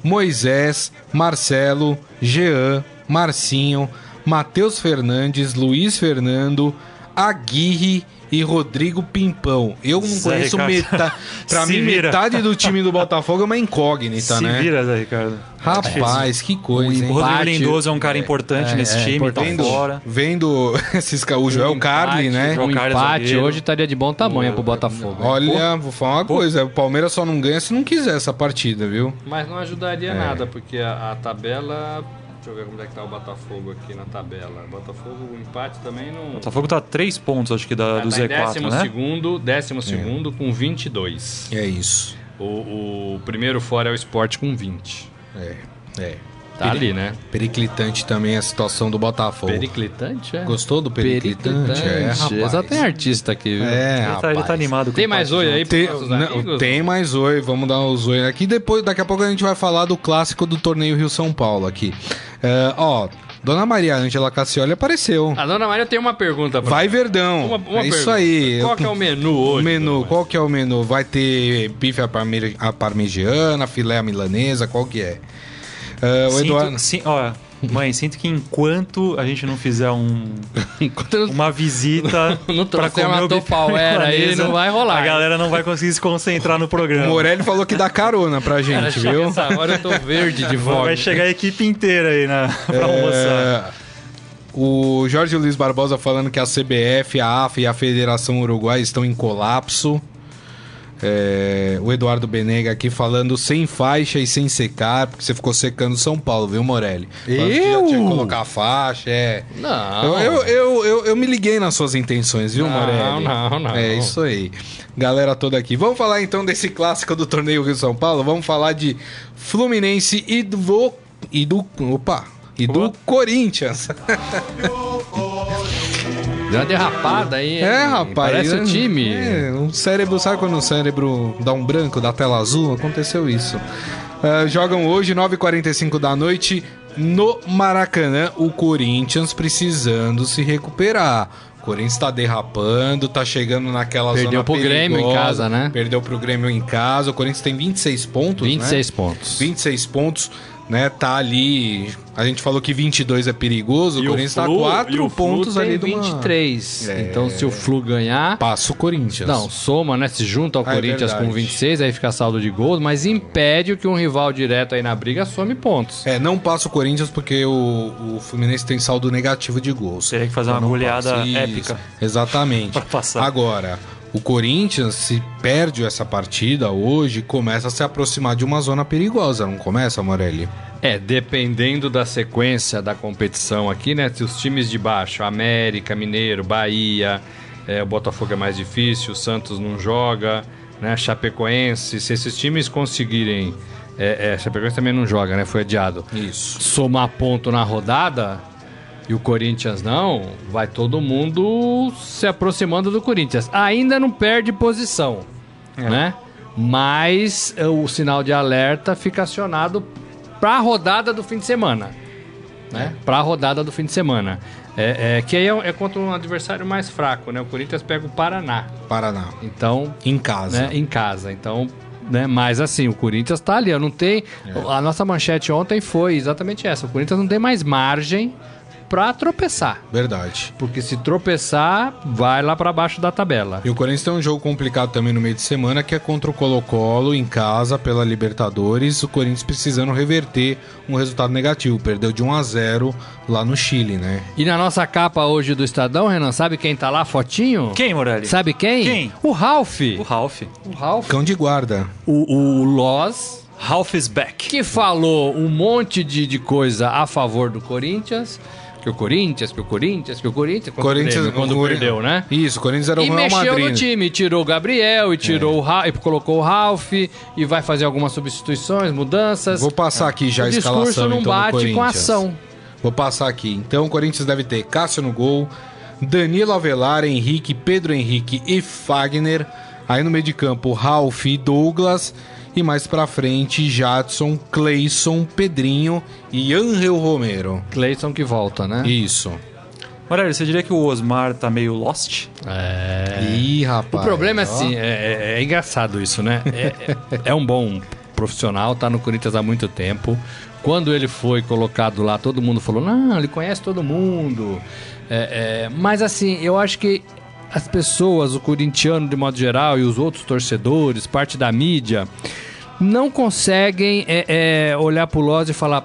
Speaker 2: Moisés, Marcelo, Jean, Marcinho, Matheus Fernandes, Luiz Fernando, Aguirre e Rodrigo Pimpão. Eu não
Speaker 3: Zé
Speaker 2: conheço
Speaker 3: Ricardo.
Speaker 2: metade. *laughs* Pra
Speaker 3: Se
Speaker 2: mim,
Speaker 3: vira.
Speaker 2: metade do time do Botafogo é uma incógnita,
Speaker 3: Se
Speaker 2: né?
Speaker 3: vira, Zé Ricardo.
Speaker 2: Rapaz, que coisa, hein?
Speaker 3: O Rodrigo Lindoso é um cara importante
Speaker 4: é,
Speaker 3: nesse
Speaker 4: é,
Speaker 3: time, tá
Speaker 4: importante.
Speaker 3: fora.
Speaker 2: Vendo *laughs* esses, o Joel Carli, né?
Speaker 3: Joel
Speaker 4: Um empate
Speaker 3: zagueiro.
Speaker 4: hoje estaria de bom tamanho pro Botafogo.
Speaker 2: Olha, vou falar uma coisa, o Palmeiras só não ganha se não quiser essa partida, viu?
Speaker 4: Mas não ajudaria
Speaker 2: É.
Speaker 4: nada, porque a, a tabela. Deixa eu ver como é que tá o Botafogo aqui na tabela. Botafogo, o empate também não.
Speaker 3: O Botafogo tá a três pontos, acho que, da, do
Speaker 4: tá em
Speaker 3: Z4,
Speaker 4: décimo
Speaker 3: né?
Speaker 4: segundo, décimo segundo com 22.
Speaker 2: É isso.
Speaker 4: O, o primeiro fora é o Sport com 20.
Speaker 2: É, é.
Speaker 4: Tá ali, né?
Speaker 2: Periclitante também a situação do Botafogo.
Speaker 4: Periclitante, é?
Speaker 2: Gostou do periclitante? É, rapaz.
Speaker 4: Só tem artista aqui, viu?
Speaker 2: É,
Speaker 3: Ele tá, ele
Speaker 2: rapaz.
Speaker 3: tá animado
Speaker 4: Tem mais oi aí pros
Speaker 2: Tem, não, tem mais oi, vamos dar os oi aqui. Depois, daqui a pouco a gente vai falar do clássico do torneio Rio São Paulo aqui. É, ó, Dona Maria Ângela Cassioli apareceu.
Speaker 4: A dona Maria tem uma pergunta pra
Speaker 2: Vai Verdão.
Speaker 4: Uma, uma
Speaker 2: é isso
Speaker 4: pergunta.
Speaker 2: aí.
Speaker 4: Qual que é o menu hoje?
Speaker 2: O menu, qual que é o menu? Vai ter bife à parme- à parmegiana, filé à milanesa, qual que é? É, o
Speaker 3: Sinto-
Speaker 2: Eduardo...
Speaker 3: sim, ó, mãe, sinto que enquanto a gente não fizer um, *laughs* uma visita *laughs*
Speaker 4: trouxer
Speaker 3: comer o bife
Speaker 4: Tupperware *laughs* aí,
Speaker 3: milanesa,
Speaker 4: não vai rolar.
Speaker 3: A galera não vai conseguir se concentrar no
Speaker 2: O
Speaker 3: programa.
Speaker 2: Morelli falou que dá carona pra
Speaker 4: Cara,
Speaker 2: gente,
Speaker 4: chega
Speaker 2: viu?
Speaker 4: essa hora eu tô verde de
Speaker 3: Vai
Speaker 4: volta.
Speaker 3: chegar a equipe inteira aí na, pra almoçar.
Speaker 2: É, o Jorge Luiz Barbosa falando que a CBF, a AFA e a Federação Uruguai estão em colapso. É, o Eduardo Benega aqui falando sem faixa e sem secar, porque você ficou secando São Paulo, viu, Morelli?
Speaker 4: Eu?
Speaker 2: tinha que colocar a faixa, é.
Speaker 4: Não.
Speaker 2: Eu, eu, eu, eu, eu me liguei nas suas intenções, viu,
Speaker 4: Não,
Speaker 2: Morelli?
Speaker 4: não, não.
Speaker 2: É isso aí. Galera toda aqui. Vamos falar então desse clássico do torneio Rio São Paulo? Vamos falar de Fluminense e do. E do. Opa! E do. Corinthians. *laughs*
Speaker 4: Deu uma derrapada aí.
Speaker 2: É, rapaz.
Speaker 4: Parece
Speaker 2: né?
Speaker 4: o time.
Speaker 2: É, um cérebro, sabe quando o cérebro dá um branco, dá tela azul? Aconteceu isso. Ah, jogam hoje, 9h45 da noite, no Maracanã, o Corinthians precisando se recuperar. O Corinthians tá derrapando, tá chegando naquela
Speaker 4: Perdeu
Speaker 2: zona
Speaker 4: pro Grêmio em
Speaker 2: perigosa.
Speaker 4: casa, né?
Speaker 2: Perdeu pro Grêmio em casa. O Corinthians tem 26 pontos,
Speaker 4: 26
Speaker 2: né?
Speaker 4: pontos.
Speaker 2: 26 pontos né, tá ali. A gente falou que 22 é perigoso, o Corinthians tá
Speaker 4: Flu-
Speaker 2: 4
Speaker 4: e o Flu
Speaker 2: pontos
Speaker 4: tem
Speaker 2: ali do
Speaker 4: 23. Então, se o Flu ganhar,
Speaker 2: Passa o Corinthians.
Speaker 4: Não, soma, né? Se junta ao
Speaker 2: Ah, é
Speaker 4: Corinthians
Speaker 2: verdade.
Speaker 4: com 26, aí fica saldo de gols, mas impede que um rival direto aí na briga some pontos.
Speaker 2: É, não passa o Corinthians porque o, o Fluminense tem saldo negativo de gols.
Speaker 3: Teria que fazer uma
Speaker 2: Então não
Speaker 3: goleada épica.
Speaker 2: Exatamente. *laughs*
Speaker 3: Pra passar.
Speaker 2: Agora, o Corinthians, se perde essa partida hoje, começa a se aproximar de uma zona perigosa, não começa, Morelli?
Speaker 4: É, dependendo da sequência da competição aqui, né? Se os times de baixo, América, Mineiro, Bahia, é, o Botafogo é mais difícil, o Santos não joga, né? Chapecoense, se esses times conseguirem. É, é, Chapecoense também não joga, né? Foi adiado.
Speaker 2: Isso.
Speaker 4: somar ponto na rodada e o Corinthians não, vai todo mundo se aproximando do Corinthians. Ainda não perde posição, né? Mas eh, o sinal de alerta fica acionado para a rodada do fim de semana, né? Para a rodada do fim de semana. É, é, que aí é, é contra um adversário mais fraco, né? O Corinthians pega o Paraná.
Speaker 2: Paraná.
Speaker 4: Então,
Speaker 2: Em casa.
Speaker 4: né, em casa. Então, né, mas assim, o Corinthians tá ali, não tem. A nossa manchete ontem foi exatamente essa. O Corinthians não tem mais margem pra tropeçar.
Speaker 2: Verdade.
Speaker 4: Porque se tropeçar, vai lá pra baixo da tabela.
Speaker 2: E o Corinthians tem um jogo complicado também no meio de semana, que é contra o Colo-Colo em casa pela Libertadores. O Corinthians precisando reverter um resultado negativo. Perdeu de 1 a 0 lá no Chile, né?
Speaker 4: E na nossa capa hoje do Estadão, Renan, sabe quem tá lá, fotinho?
Speaker 3: Quem, Morelli?
Speaker 4: Sabe quem?
Speaker 3: Quem?
Speaker 4: O Ralph.
Speaker 3: O Ralph.
Speaker 4: O Ralph.
Speaker 2: Cão de guarda.
Speaker 4: O, o Loz,
Speaker 3: Ralph is back.
Speaker 4: que falou um monte de, de coisa a favor do Corinthians. Que o Corinthians, que o Corinthians, que o Corinthians. Quando,
Speaker 2: Corinthians
Speaker 4: Grêmio, quando
Speaker 2: o-
Speaker 4: perdeu, né?
Speaker 2: Isso, o Corinthians era o
Speaker 4: E
Speaker 2: Real
Speaker 4: mexeu
Speaker 2: Madrid.
Speaker 4: no time, tirou o Gabriel e tirou o Ra e colocou o Ralph e vai fazer algumas substituições, mudanças.
Speaker 2: Vou passar aqui já
Speaker 4: o
Speaker 2: a
Speaker 4: discurso
Speaker 2: escalação
Speaker 4: não
Speaker 2: então,
Speaker 4: bate com a ação.
Speaker 2: Vou passar aqui. Então o Corinthians deve ter Cássio no gol, Danilo Avelar, Henrique, Pedro Henrique e Fagner. Aí no meio de campo, Ralf e Douglas. E mais pra frente, Jadson, Cleison, Pedrinho e Angel Romero.
Speaker 4: Cleison que volta, né?
Speaker 2: Isso.
Speaker 3: Morelli, você diria que o Osmar tá meio lost?
Speaker 2: Ih,
Speaker 4: O
Speaker 2: rapaz.
Speaker 4: problema é assim, é, é- é engraçado isso, né? É, é- é um bom profissional, tá no Corinthians há muito tempo. Quando ele foi colocado lá, todo mundo falou, não, ele conhece todo mundo. É, é, mas assim, eu acho que as pessoas, o corintiano de modo geral e os outros torcedores, parte da mídia, não conseguem é, é, olhar pro Loz e falar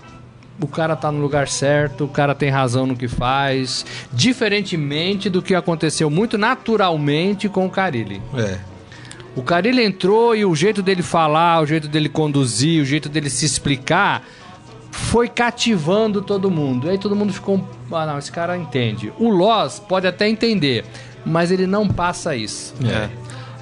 Speaker 4: o cara tá no lugar certo, o cara tem razão no que faz, diferentemente do que aconteceu muito naturalmente com o Carilli.
Speaker 2: É.
Speaker 4: O Carilli entrou e o jeito dele falar, o jeito dele conduzir, o jeito dele se explicar foi cativando todo mundo. E aí todo mundo ficou, ah não, esse cara entende. O Loz pode até entender, mas ele não passa isso.
Speaker 3: É.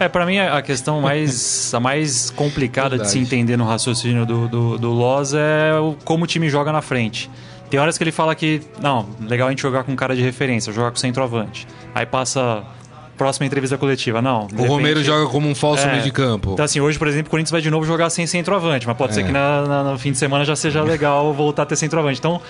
Speaker 3: É, pra mim a questão mais, a mais complicada de se entender no raciocínio do, do, do Loz é o- como o time joga na frente. Tem horas que ele fala que, não, legal a gente jogar com cara de referência, jogar com centroavante. Aí passa próxima entrevista coletiva, não.
Speaker 2: O Romero
Speaker 3: repente-
Speaker 2: joga como um falso
Speaker 3: É.
Speaker 2: meio de campo.
Speaker 3: Então, assim, hoje, por exemplo, o Corinthians vai de novo jogar sem centroavante, mas pode
Speaker 2: É.
Speaker 3: ser que na, na- no fim de semana já seja *laughs* legal voltar a ter centroavante. Então,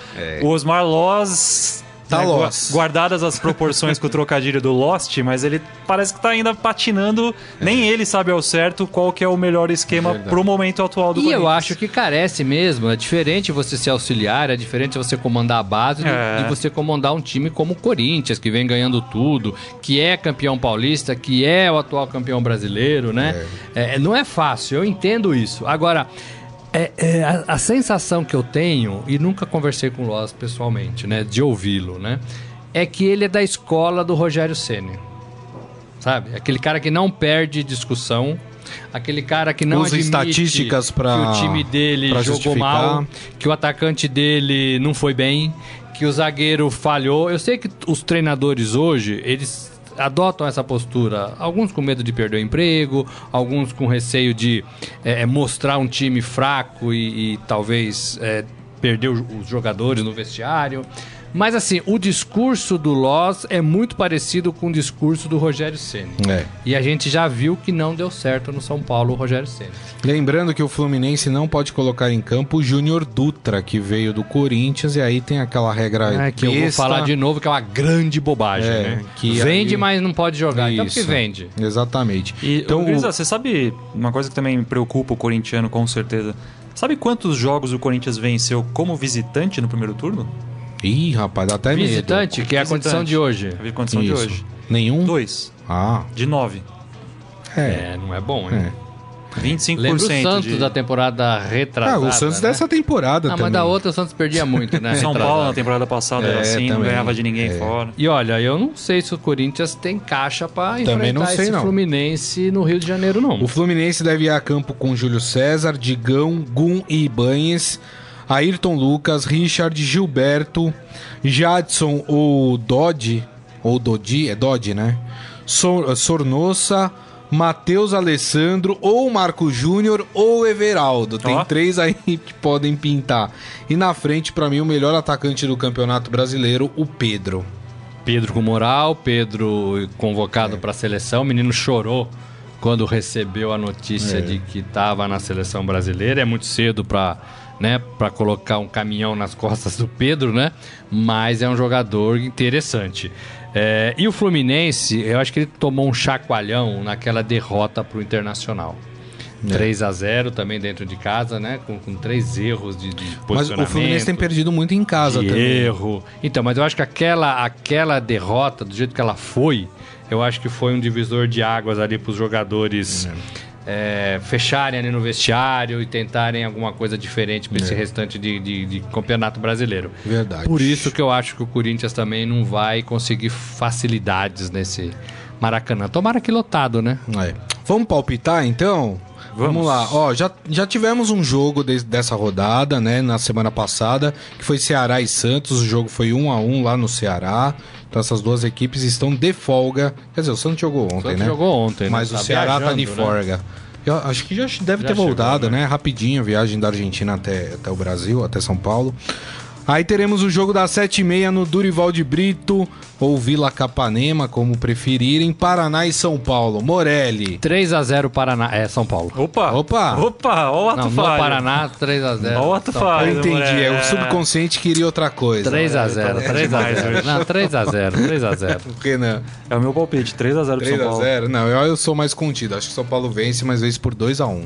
Speaker 3: o Osmar Loz.
Speaker 2: É. Tá
Speaker 3: né, gua- Guardadas as proporções com o trocadilho do Lost, mas ele parece que tá ainda patinando. Nem ele sabe ao certo qual que é o melhor esquema
Speaker 2: Verdade.
Speaker 3: pro momento atual do
Speaker 4: E eu acho que carece mesmo. É diferente você ser auxiliar, é diferente você comandar a base
Speaker 3: É.
Speaker 4: de você comandar um time como o Corinthians, que vem ganhando tudo, que é campeão paulista, que é o atual campeão brasileiro, né? É, não é fácil, eu entendo isso. Agora, é- é, a, a sensação que eu tenho, e nunca conversei com o Loz pessoalmente, né? De ouvi-lo, né? É que ele é da escola do Rogério Ceni sabe? Aquele cara que não perde discussão, aquele cara que não
Speaker 2: Usa estatísticas pra-
Speaker 4: que o time dele jogou
Speaker 2: justificar.
Speaker 4: mal, que o atacante dele não foi bem, que o zagueiro falhou. Eu sei que os treinadores hoje, eles adotam essa postura, alguns com medo de perder o emprego, alguns com receio de eh, mostrar um time fraco e, e talvez eh, perder os jogadores no vestiário. Mas assim, o discurso do Loz é muito parecido com o discurso do Rogério Ceni.
Speaker 2: É.
Speaker 4: E a gente já viu que não deu certo no São Paulo o Rogério Ceni.
Speaker 2: Lembrando que o Fluminense não pode colocar em campo o Júnior Dutra, que veio do Corinthians, e aí tem aquela regra
Speaker 4: É, que eu vou
Speaker 2: besta.
Speaker 4: falar de novo que é uma grande bobagem,
Speaker 2: É,
Speaker 4: né?
Speaker 2: que
Speaker 4: vende,
Speaker 2: aí-
Speaker 4: mas não pode jogar. Então porque
Speaker 2: Isso.
Speaker 4: vende.
Speaker 2: Exatamente.
Speaker 3: E,
Speaker 2: então,
Speaker 3: então,
Speaker 2: o-
Speaker 3: você sabe uma coisa que também me preocupa o corintiano, com certeza. Sabe quantos jogos o Corinthians venceu como visitante no primeiro turno?
Speaker 2: Ih, rapaz, dá até medo.
Speaker 4: Visitante, que é a
Speaker 3: Visitante.
Speaker 4: condição de hoje.
Speaker 3: A condição de
Speaker 2: Isso.
Speaker 3: hoje.
Speaker 2: Nenhum?
Speaker 3: Dois.
Speaker 2: Ah,
Speaker 3: De nove.
Speaker 2: é.
Speaker 4: É, não é bom, hein?
Speaker 2: É.
Speaker 3: 25%
Speaker 4: Lembra o Santos
Speaker 3: de...
Speaker 4: da temporada
Speaker 2: Ah,
Speaker 4: retrasada,
Speaker 2: o Santos
Speaker 4: né?
Speaker 2: dessa temporada
Speaker 4: Ah,
Speaker 2: também.
Speaker 4: mas da outra o Santos perdia muito, né? *laughs*
Speaker 3: São
Speaker 4: Retrasada.
Speaker 3: Paulo na temporada passada era
Speaker 2: É,
Speaker 3: assim, não
Speaker 2: também.
Speaker 3: ganhava de ninguém
Speaker 2: É.
Speaker 3: fora.
Speaker 4: E olha, eu não sei se o Corinthians tem caixa pra
Speaker 2: Também não
Speaker 4: enfrentar
Speaker 2: sei,
Speaker 4: esse
Speaker 2: não.
Speaker 4: Fluminense no Rio de Janeiro, não.
Speaker 2: O Fluminense deve ir a campo com Júlio César, Digão, Gum e Ibanhes, Ayrton Lucas, Richard, Gilberto, Jadson ou Dodge, ou Dodi, é Dodge, né? Sor, Sornossa, Matheus Alessandro, ou Marco Júnior, ou Everaldo. Tem
Speaker 3: Ó.
Speaker 2: três aí *laughs* que podem pintar. E na frente, pra mim, o melhor atacante do Campeonato Brasileiro, o Pedro.
Speaker 4: Pedro com moral, Pedro convocado pra seleção. O menino chorou quando recebeu a notícia
Speaker 2: É.
Speaker 4: de que estava na seleção brasileira. É muito cedo pra, né, pra colocar um caminhão nas costas do Pedro, né? Mas é um jogador interessante. É, e o Fluminense, eu acho que ele tomou um chacoalhão naquela derrota pro Internacional.
Speaker 2: É.
Speaker 4: 3 a 0 também dentro de casa, né? Com, com três erros de, de
Speaker 2: Mas
Speaker 4: posicionamento.
Speaker 2: o Fluminense tem perdido muito em casa
Speaker 4: de
Speaker 2: também.
Speaker 4: erro. Então, mas eu acho que aquela, aquela derrota, do jeito que ela foi, eu acho que foi um divisor de águas ali para os jogadores é, fecharem ali no vestiário e tentarem alguma coisa diferente para esse restante de, de- de campeonato brasileiro.
Speaker 2: Verdade.
Speaker 4: Por isso que eu acho que o Corinthians também não vai conseguir facilidades nesse Maracanã. Tomara que lotado, né?
Speaker 2: É. Vamos palpitar então? Vamos,
Speaker 3: Vamos.
Speaker 2: lá. Ó, já, já tivemos um jogo des- dessa rodada, né, na semana passada, que foi Ceará e Santos. O jogo foi 1 a 1 lá no Ceará. Então essas duas equipes estão de folga. Quer dizer, o Santos jogou ontem,
Speaker 4: Santos
Speaker 2: né?
Speaker 4: jogou ontem, né?
Speaker 2: Mas
Speaker 4: Tá
Speaker 2: o Ceará tá de
Speaker 4: né?
Speaker 2: folga. Eu acho que já deve
Speaker 4: Já
Speaker 2: ter
Speaker 4: chegou,
Speaker 2: voltado,
Speaker 4: né?
Speaker 2: né? Rapidinho, a viagem da Argentina até, até o Brasil, até São Paulo. Aí teremos o jogo das 7h30 no Durival de Brito, ou Vila Capanema, como preferirem, Paraná e São Paulo. Morelli.
Speaker 4: 3 a 0 Paraná. É, São Paulo.
Speaker 3: Opa!
Speaker 2: Opa!
Speaker 3: Opa! Ó o ato
Speaker 4: Não, no
Speaker 3: falho.
Speaker 4: Paraná, 3 a 0
Speaker 3: Ó o ato
Speaker 4: São
Speaker 3: falho.
Speaker 2: Eu entendi, é, o subconsciente queria outra coisa.
Speaker 4: 3 a 0
Speaker 3: tá
Speaker 4: 3 a
Speaker 3: demais
Speaker 4: 0
Speaker 3: hoje.
Speaker 4: Não, 3 a 0 3 a 0 *laughs*
Speaker 2: Renan,
Speaker 3: É o meu palpite, 3x0 pro São
Speaker 2: 3 a
Speaker 3: Paulo.
Speaker 2: 0 Não, eu, eu sou mais contido. Acho que São Paulo vence, mas vence por 2 a 1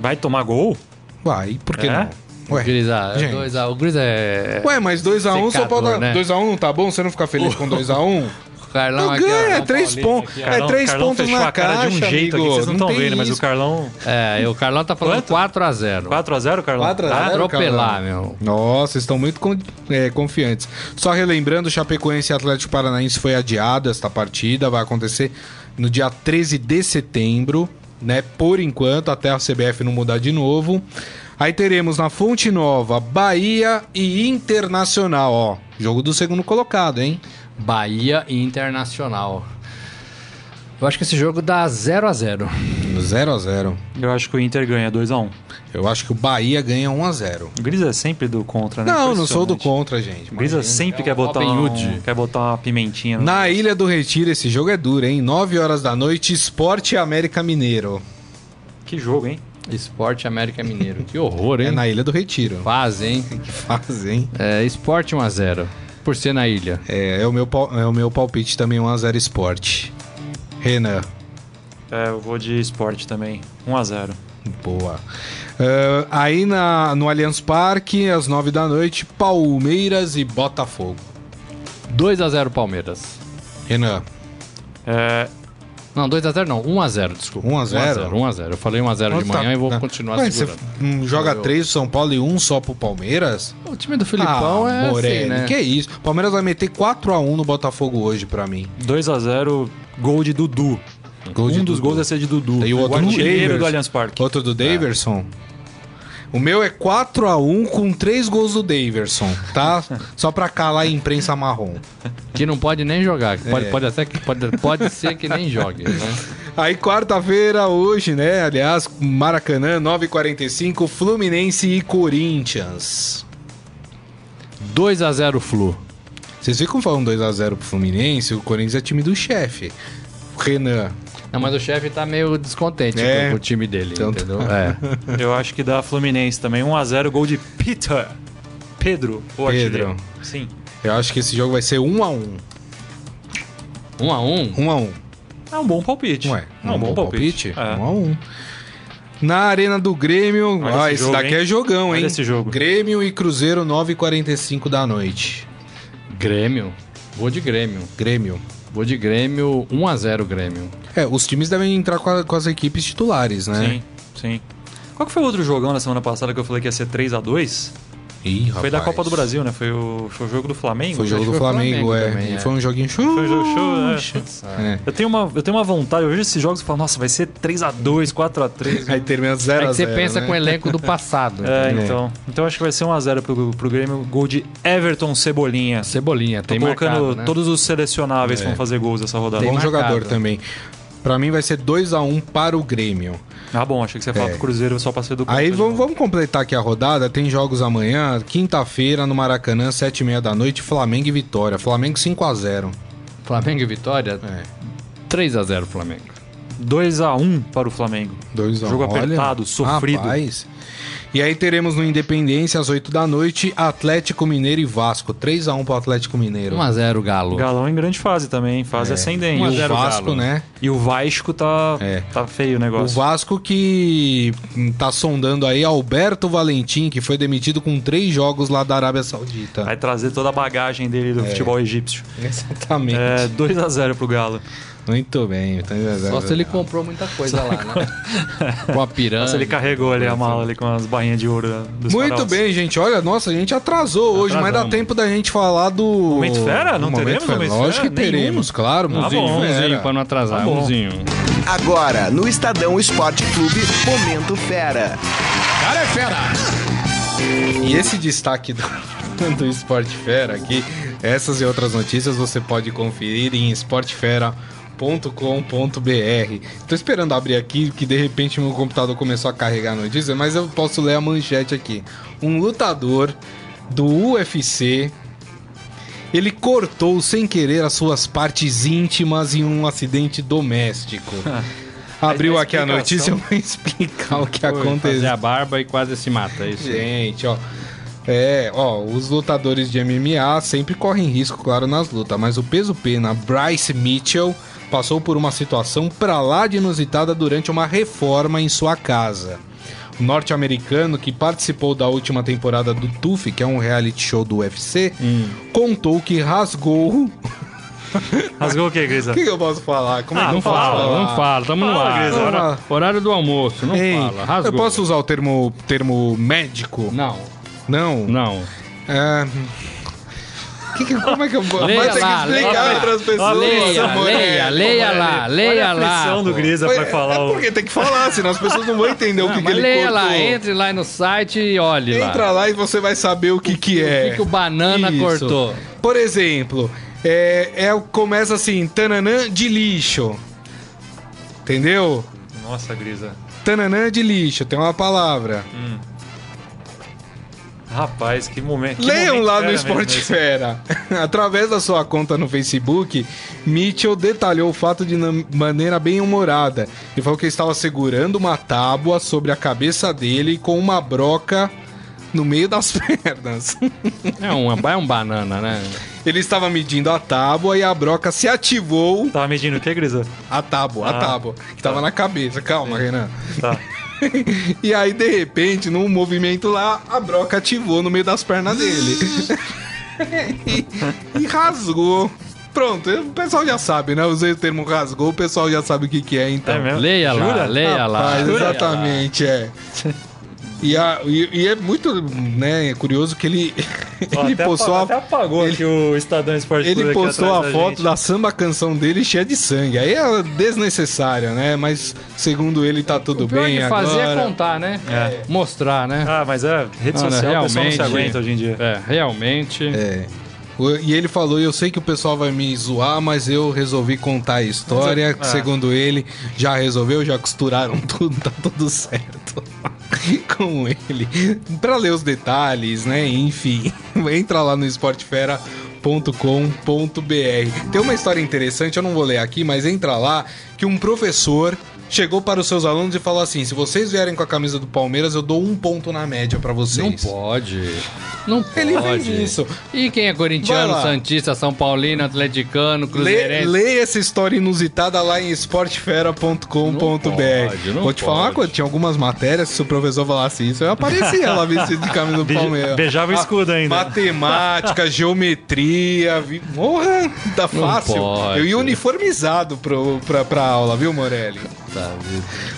Speaker 3: Vai tomar gol?
Speaker 2: Vai, por que
Speaker 3: É?
Speaker 2: não? Ué,
Speaker 4: Gris, ah,
Speaker 2: gente.
Speaker 4: dois a- o Gris é.
Speaker 2: Ué, mas 2x1, São Paulo.
Speaker 4: Secador, né?
Speaker 2: 2x1 não tá bom? Você não fica feliz com 2x1?
Speaker 4: O *laughs* Carlão aqui,
Speaker 2: ganha,
Speaker 4: São
Speaker 2: 3
Speaker 4: Paulino
Speaker 2: pontos.
Speaker 4: aqui, ó.
Speaker 2: É
Speaker 3: Carlão-
Speaker 2: três
Speaker 3: Carlão
Speaker 2: pontos
Speaker 3: fechou
Speaker 2: na
Speaker 3: a cara de um
Speaker 2: caixa,
Speaker 3: jeito
Speaker 2: amigo.
Speaker 3: aqui, vocês não
Speaker 2: Não
Speaker 3: estão vendo, mas o
Speaker 2: isso.
Speaker 3: Carlão...
Speaker 4: É, e o Carlão tá falando
Speaker 3: Quanto?
Speaker 4: 4 a 0
Speaker 3: 4x0, Carlão?
Speaker 2: 4 a 0?
Speaker 3: Tá?
Speaker 4: Atropelar,
Speaker 2: Carlão.
Speaker 4: meu.
Speaker 2: Nossa, estão muito é, confiantes. Só relembrando, Chapecoense e Atlético Paranaense foi adiado esta partida. Vai acontecer no dia 13 de setembro, né? Por enquanto, até a CBF não mudar de novo. Aí teremos na Fonte Nova, Bahia e Internacional, ó. Jogo do segundo colocado, hein?
Speaker 4: Bahia e Internacional. Eu acho que esse jogo dá 0 a 0
Speaker 2: 0 a 0
Speaker 3: Eu acho que o Inter ganha 2x1.
Speaker 2: Eu acho que o Bahia ganha 1 a 0
Speaker 3: O Gris é sempre do contra, né?
Speaker 2: Não, não sou do contra, gente.
Speaker 3: O Grisa sempre
Speaker 4: É
Speaker 3: quer botar um, quer botar uma pimentinha. no-
Speaker 2: Na Ilha do Retiro, esse jogo é duro, hein? 9 horas da noite, Esporte e América Mineiro.
Speaker 3: Que jogo, hein?
Speaker 4: Esporte América Mineiro. Que horror, hein?
Speaker 2: É na Ilha do Retiro.
Speaker 4: Quase, hein? *laughs*
Speaker 2: Que faz, hein?
Speaker 4: É, Esporte 1 a 0 Por ser na ilha.
Speaker 2: É, é o meu, pal- é o meu palpite também, 1x0 Esporte. Renan,
Speaker 3: É, eu vou de esporte também. 1x0.
Speaker 2: boa. Ah, aí na, no Allianz Parque, às 9 da noite, Palmeiras e Botafogo.
Speaker 4: 2 a 0 Palmeiras.
Speaker 2: Renan,
Speaker 3: É,
Speaker 4: Não, 2 a 0 não, 1 a 0 desculpa.
Speaker 2: 1 a 0?
Speaker 4: 1 a 0 Eu falei 1 a 0 de
Speaker 2: Onde tá?
Speaker 4: manhã e vou
Speaker 2: Não.
Speaker 4: continuar
Speaker 2: você
Speaker 4: segurando.
Speaker 2: hum, joga
Speaker 4: Eu-
Speaker 2: 3 pro São Paulo e 1 só pro Palmeiras?
Speaker 4: O time do Filipão é
Speaker 2: Morelli,
Speaker 4: assim, né?
Speaker 2: que isso? Palmeiras vai meter 4x1 no Botafogo hoje pra mim.
Speaker 3: 2x0, gol de Dudu.
Speaker 2: Gol
Speaker 3: um
Speaker 2: de
Speaker 3: dos
Speaker 2: Dudu.
Speaker 3: gols vai ser de Dudu.
Speaker 2: E o outro do
Speaker 3: artilheiro
Speaker 2: Daverson.
Speaker 3: do Allianz Parque.
Speaker 2: Outro do Daverson. O meu é 4x1 com 3 gols do Daverson, tá? *laughs* Só pra calar a imprensa marrom.
Speaker 4: Que não pode nem jogar. Pode,
Speaker 2: É.
Speaker 4: pode, até que, pode, pode ser que nem jogue. Né?
Speaker 2: Aí quarta-feira, hoje, né? Aliás, Maracanã, 9h45, Fluminense e Corinthians.
Speaker 4: 2 a 0 Flu.
Speaker 2: Vocês ficam falando 2x0 pro Fluminense, o Corinthians é time do chefe. Renan.
Speaker 4: Não, mas o chefe tá meio descontente
Speaker 2: É.
Speaker 4: com, o time dele,
Speaker 2: Então
Speaker 4: entendeu?
Speaker 2: tá.
Speaker 4: É. *laughs*
Speaker 3: Eu acho que dá Fluminense também. 1x0, gol de Peter. Pedro, o
Speaker 2: Pedro.
Speaker 3: artilheiro. Sim.
Speaker 2: Eu acho que esse jogo vai ser 1x1.
Speaker 4: 1 a 1
Speaker 2: 1x1.
Speaker 3: É um bom palpite.
Speaker 2: Ué,
Speaker 3: é um bom palpite. É.
Speaker 2: 1x1. Na Arena do Grêmio.
Speaker 3: Olha
Speaker 2: ah,
Speaker 3: esse
Speaker 2: esse
Speaker 3: jogo,
Speaker 2: daqui
Speaker 3: hein?
Speaker 2: é jogão,
Speaker 3: Olha
Speaker 2: hein?
Speaker 3: esse jogo.
Speaker 2: Grêmio e Cruzeiro, 9h45 da noite.
Speaker 4: Grêmio. Vou de Grêmio.
Speaker 2: Grêmio.
Speaker 4: Vou de Grêmio, 1x0 Grêmio.
Speaker 2: É, os times devem entrar com, a- com as equipes titulares, né?
Speaker 3: Sim, sim. Qual que foi o outro jogão na semana passada que eu falei que ia ser 3x2?
Speaker 2: Ih,
Speaker 3: Foi da. Copa do Brasil, né? Foi o, foi o jogo do Flamengo?
Speaker 2: Foi o jogo
Speaker 4: Acho
Speaker 2: do Flamengo,
Speaker 4: Flamengo
Speaker 2: é.
Speaker 4: também, é.
Speaker 2: foi um joguinho show.
Speaker 3: Foi um jogo show, é.
Speaker 2: É.
Speaker 3: Eu tenho, uma, eu tenho uma vontade, eu vejo esses jogos e falo, nossa, vai ser 3x2, 4x3.
Speaker 2: Aí termina 0
Speaker 4: É
Speaker 2: a
Speaker 4: que
Speaker 2: 0
Speaker 4: você pensa
Speaker 2: né?
Speaker 4: com o elenco do passado.
Speaker 3: É,
Speaker 4: entendeu?
Speaker 3: então. Então acho que vai ser 1x0 pro, pro Grêmio. Gol de Everton Cebolinha.
Speaker 4: Cebolinha,
Speaker 3: Tô
Speaker 4: tem
Speaker 3: colocando
Speaker 4: marcado, né?
Speaker 3: todos os selecionáveis que vão fazer gols essa rodada.
Speaker 4: Tem
Speaker 2: Bom
Speaker 4: marcado.
Speaker 2: jogador também. Pra mim vai ser 2x1 para o Grêmio.
Speaker 3: Ah, bom, achei que você ia falar
Speaker 2: É.
Speaker 3: pro Cruzeiro só pra ser do
Speaker 2: Aí
Speaker 3: contra,
Speaker 2: vamos, vamos completar aqui a rodada. Tem jogos amanhã, quinta-feira, no Maracanã, 7h30 da noite, Flamengo e Vitória. Flamengo 5x0.
Speaker 4: Flamengo e Vitória,
Speaker 2: É.
Speaker 4: 3x0 Flamengo.
Speaker 3: 2x1 para o Flamengo.
Speaker 2: 2x1.
Speaker 3: Jogo apertado, sofrido.
Speaker 2: Rapaz. E aí teremos no Independência, às 8 da noite, Atlético Mineiro e Vasco. 3x1 pro Atlético Mineiro.
Speaker 4: 1x0 Galo.
Speaker 3: Galão em grande fase também, fase ascendente.
Speaker 2: E o
Speaker 4: 1 a 0
Speaker 2: Vasco,
Speaker 4: Galo.
Speaker 2: né?
Speaker 3: E o Vasco tá,
Speaker 2: É.
Speaker 3: tá feio o
Speaker 2: O
Speaker 3: negócio.
Speaker 2: Vasco que hum, tá sondando aí Alberto Valentim, que foi demitido com três jogos lá da Arábia Saudita.
Speaker 3: Vai trazer toda a bagagem dele
Speaker 2: É.
Speaker 3: do futebol egípcio.
Speaker 2: Exatamente.
Speaker 3: É 2x0 pro Galo.
Speaker 2: Muito bem. Então,
Speaker 4: Só se ele comprou muita coisa lá, né? *laughs* Com a piranha.
Speaker 3: Nossa, ele carregou ali a mala ali com as barrinhas de ouro dos
Speaker 2: Muito
Speaker 3: faraós.
Speaker 2: bem, gente. Olha, nossa, a gente atrasou hoje, mas dá tempo da gente falar do.
Speaker 3: Momento Fera? Não teremos
Speaker 2: Fera?
Speaker 3: Momento
Speaker 2: Lógico
Speaker 3: Fera?
Speaker 2: que teremos, claro.
Speaker 3: Tá
Speaker 2: Momento
Speaker 3: bom.
Speaker 2: Fera.
Speaker 4: Umzinho pra não atrasar,
Speaker 3: Tá bom.
Speaker 4: umzinho.
Speaker 1: Agora, no Estadão Esporte Clube, Momento Fera.
Speaker 2: Cara é fera! E esse destaque do, do Esporte Fera aqui, essas e outras notícias você pode conferir em esportefera.com.br. Tô esperando abrir aqui, que de repente meu computador começou a carregar a notícia, mas eu posso ler a manchete aqui. Um lutador do UFC ele cortou sem querer as suas partes íntimas em um acidente doméstico. *laughs* Abriu aqui a notícia, eu vou explicar o que
Speaker 4: Foi
Speaker 2: aconteceu.
Speaker 4: Fazer a barba e quase se mata, é isso?
Speaker 2: Gente, ó. É, ó, os lutadores de MMA sempre correm risco, claro, nas lutas, mas o peso pena Bryce Mitchell passou por uma situação pra lá de inusitada durante uma reforma em sua casa. O norte-americano que participou da última temporada do TUF, que é um reality show do UFC, contou que rasgou. *laughs*
Speaker 3: Rasgou o que, Grisa?
Speaker 2: O que, que eu posso falar? Como é
Speaker 3: Ah,
Speaker 2: que
Speaker 4: Não fala,
Speaker 2: falar?
Speaker 4: não fala, tamo no ar.
Speaker 3: Grisa,
Speaker 4: Hora- horário do almoço, não
Speaker 2: Ei,
Speaker 4: fala. Rasgou.
Speaker 2: eu posso usar o termo, termo médico?
Speaker 4: Não,
Speaker 2: Não.
Speaker 4: não.
Speaker 2: É... Que que- como é que eu vou?
Speaker 4: Leia
Speaker 2: Vai ter que
Speaker 4: lá,
Speaker 2: explicar
Speaker 4: leia.
Speaker 2: para as pessoas.
Speaker 4: Leia, leia, leia lá, leia
Speaker 3: a
Speaker 4: lá.
Speaker 3: pressão do. Grisa pra falar
Speaker 2: é porque tem que falar, senão as pessoas não vão entender o que, que
Speaker 4: mas
Speaker 2: ele
Speaker 4: leia
Speaker 2: cortou.
Speaker 4: lá, entre lá no site e olhe lá.
Speaker 2: Entra lá e você vai saber o que, que é.
Speaker 4: O que, que o banana
Speaker 2: Isso.
Speaker 4: cortou?
Speaker 2: Por exemplo, é, é, começa assim, tananã de lixo. Entendeu?
Speaker 3: Nossa, Grisa.
Speaker 2: Tananã de lixo, tem uma palavra.
Speaker 3: Rapaz, que momento. que
Speaker 2: Leiam
Speaker 3: momento
Speaker 2: lá no Esporte. Fera. *laughs* Através da sua conta no Facebook, Mitchell detalhou o fato de maneira bem humorada. Ele falou que estava segurando uma tábua sobre a cabeça dele com uma broca no meio das *laughs* pernas.
Speaker 4: É um, é um banana, né?
Speaker 2: Ele estava medindo a tábua e a broca se ativou.
Speaker 3: Tava medindo o que, Grisa?
Speaker 2: A tábua, a
Speaker 3: Ah,
Speaker 2: tábua, que estava na cabeça. Calma, Renan.
Speaker 3: Tá. *laughs* *laughs*
Speaker 2: E aí, de repente, num movimento lá, a broca ativou no meio das pernas dele. e, *laughs* e rasgou. Pronto, o pessoal já sabe, né? Usei o termo rasgou, o pessoal já sabe o que, que é, então.
Speaker 3: É mesmo?
Speaker 4: Leia lá,
Speaker 3: Jura?
Speaker 4: leia lá.
Speaker 2: Rapaz,
Speaker 4: leia
Speaker 2: exatamente, é. *laughs* E, a- e- e é muito né, curioso que ele, *laughs*
Speaker 3: Ó,
Speaker 2: ele
Speaker 3: até
Speaker 2: postou
Speaker 3: apa-
Speaker 2: a,
Speaker 3: Até apagou aqui o Estadão Esporte Clube
Speaker 2: ele
Speaker 3: aqui
Speaker 2: postou
Speaker 3: atrás
Speaker 2: a
Speaker 3: da
Speaker 2: foto
Speaker 3: gente.
Speaker 2: da samba canção dele cheia de sangue. Aí é desnecessário, né? Mas segundo ele tá tudo
Speaker 4: O pior
Speaker 2: bem
Speaker 4: de fazer
Speaker 2: agora.
Speaker 4: é contar, né?
Speaker 3: É.
Speaker 4: Mostrar, né?
Speaker 3: Ah, mas é, rede
Speaker 4: Olha,
Speaker 3: social, o pessoal não se
Speaker 4: realmente-
Speaker 3: aguenta hoje em dia.
Speaker 4: É, realmente.
Speaker 2: É. E ele falou: Eu sei que o pessoal vai me zoar, mas eu resolvi contar a história.
Speaker 3: Mas eu- ah.
Speaker 2: Segundo ele, já resolveu, já costuraram *laughs* tudo, tá tudo certo. *laughs* Com ele. Pra ler os detalhes, né? Enfim, *laughs* entra lá no esportefera.com.br. Tem uma história interessante, eu não vou ler aqui, mas entra lá que um professor chegou para os seus alunos e falou assim: se vocês vierem com a camisa do Palmeiras, eu dou um ponto na média para
Speaker 4: Não
Speaker 2: vocês.
Speaker 4: pode. Não *laughs* pode.
Speaker 2: Ele vende isso.
Speaker 4: E quem é corintiano. Santista, São Paulino, Atleticano,
Speaker 2: Lê,
Speaker 4: Cruzeirense?
Speaker 2: leia essa história inusitada lá em esportefera.com.br.
Speaker 4: Não pode, não
Speaker 2: Vou te falar uma
Speaker 4: pode.
Speaker 2: coisa: tinha algumas matérias, se o professor falasse isso, eu aparecia lá vestido de camisa do *laughs* Palmeiras.
Speaker 3: beijava o escudo ainda.
Speaker 2: Matemática, *laughs* geometria. Vi... Porra, tá fácil.
Speaker 4: pode.
Speaker 2: Eu ia uniformizado pro, pra, pra aula, viu, Morelli?
Speaker 4: Tá,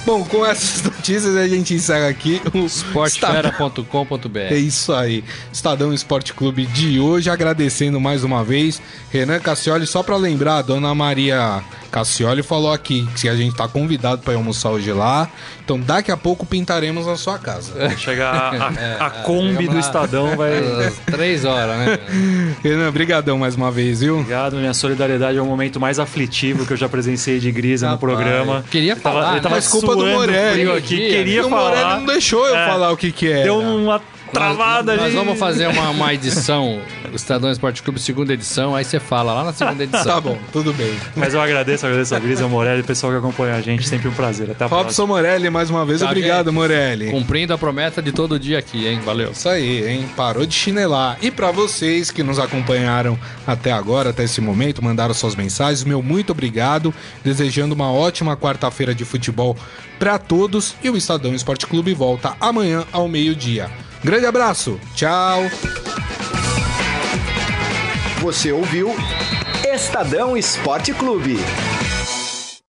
Speaker 2: Bom, com essas *laughs* notícias a gente encerra aqui o
Speaker 4: Esportefera.com.br
Speaker 2: É isso aí. Estadão Esporte Clube de hoje, agradecendo mais uma vez Renan Cassioli. Só pra lembrar, a dona Maria Cassioli falou aqui que a gente tá convidado pra ir almoçar hoje lá. Então daqui a pouco pintaremos a sua casa.
Speaker 3: Chegar a, a- *laughs* a Kombi do Estadão vai.
Speaker 4: Três horas, né? *laughs*
Speaker 2: Renan, brigadão mais uma vez, viu?
Speaker 3: Obrigado, minha solidariedade é o momento mais aflitivo que eu já presenciei de Grisa no programa.
Speaker 4: queria
Speaker 3: Ele tava,
Speaker 4: falar,
Speaker 3: ele tava?
Speaker 2: Mas culpa do Morelli.
Speaker 3: aqui, queria
Speaker 2: E o Morelli
Speaker 3: falar.
Speaker 2: não deixou eu
Speaker 3: É.
Speaker 2: falar o que que era.
Speaker 3: Deu uma travada
Speaker 4: Nós
Speaker 3: ali.
Speaker 4: vamos fazer uma, uma edição do Estadão Esporte Clube, segunda edição, aí você fala lá na segunda *laughs* edição.
Speaker 2: Tá bom, tudo bem.
Speaker 3: Mas eu agradeço, agradeço a Grisa, ao Morelli, o pessoal que acompanha a gente. Sempre um prazer. Até a próxima.
Speaker 2: Robson Morelli, mais uma vez,
Speaker 4: Tá,
Speaker 2: obrigado,
Speaker 4: gente.
Speaker 2: Morelli.
Speaker 4: Cumprindo a promessa de todo dia aqui, hein? Valeu.
Speaker 2: Isso aí, hein? Parou de chinelar. E pra vocês que nos acompanharam até agora, até esse momento, mandaram suas mensagens, meu muito obrigado. Desejando uma ótima quarta-feira de futebol pra todos. E o Estadão Esporte Clube volta amanhã ao meio-dia. Grande abraço, tchau.
Speaker 1: Você ouviu Estadão Esporte Clube.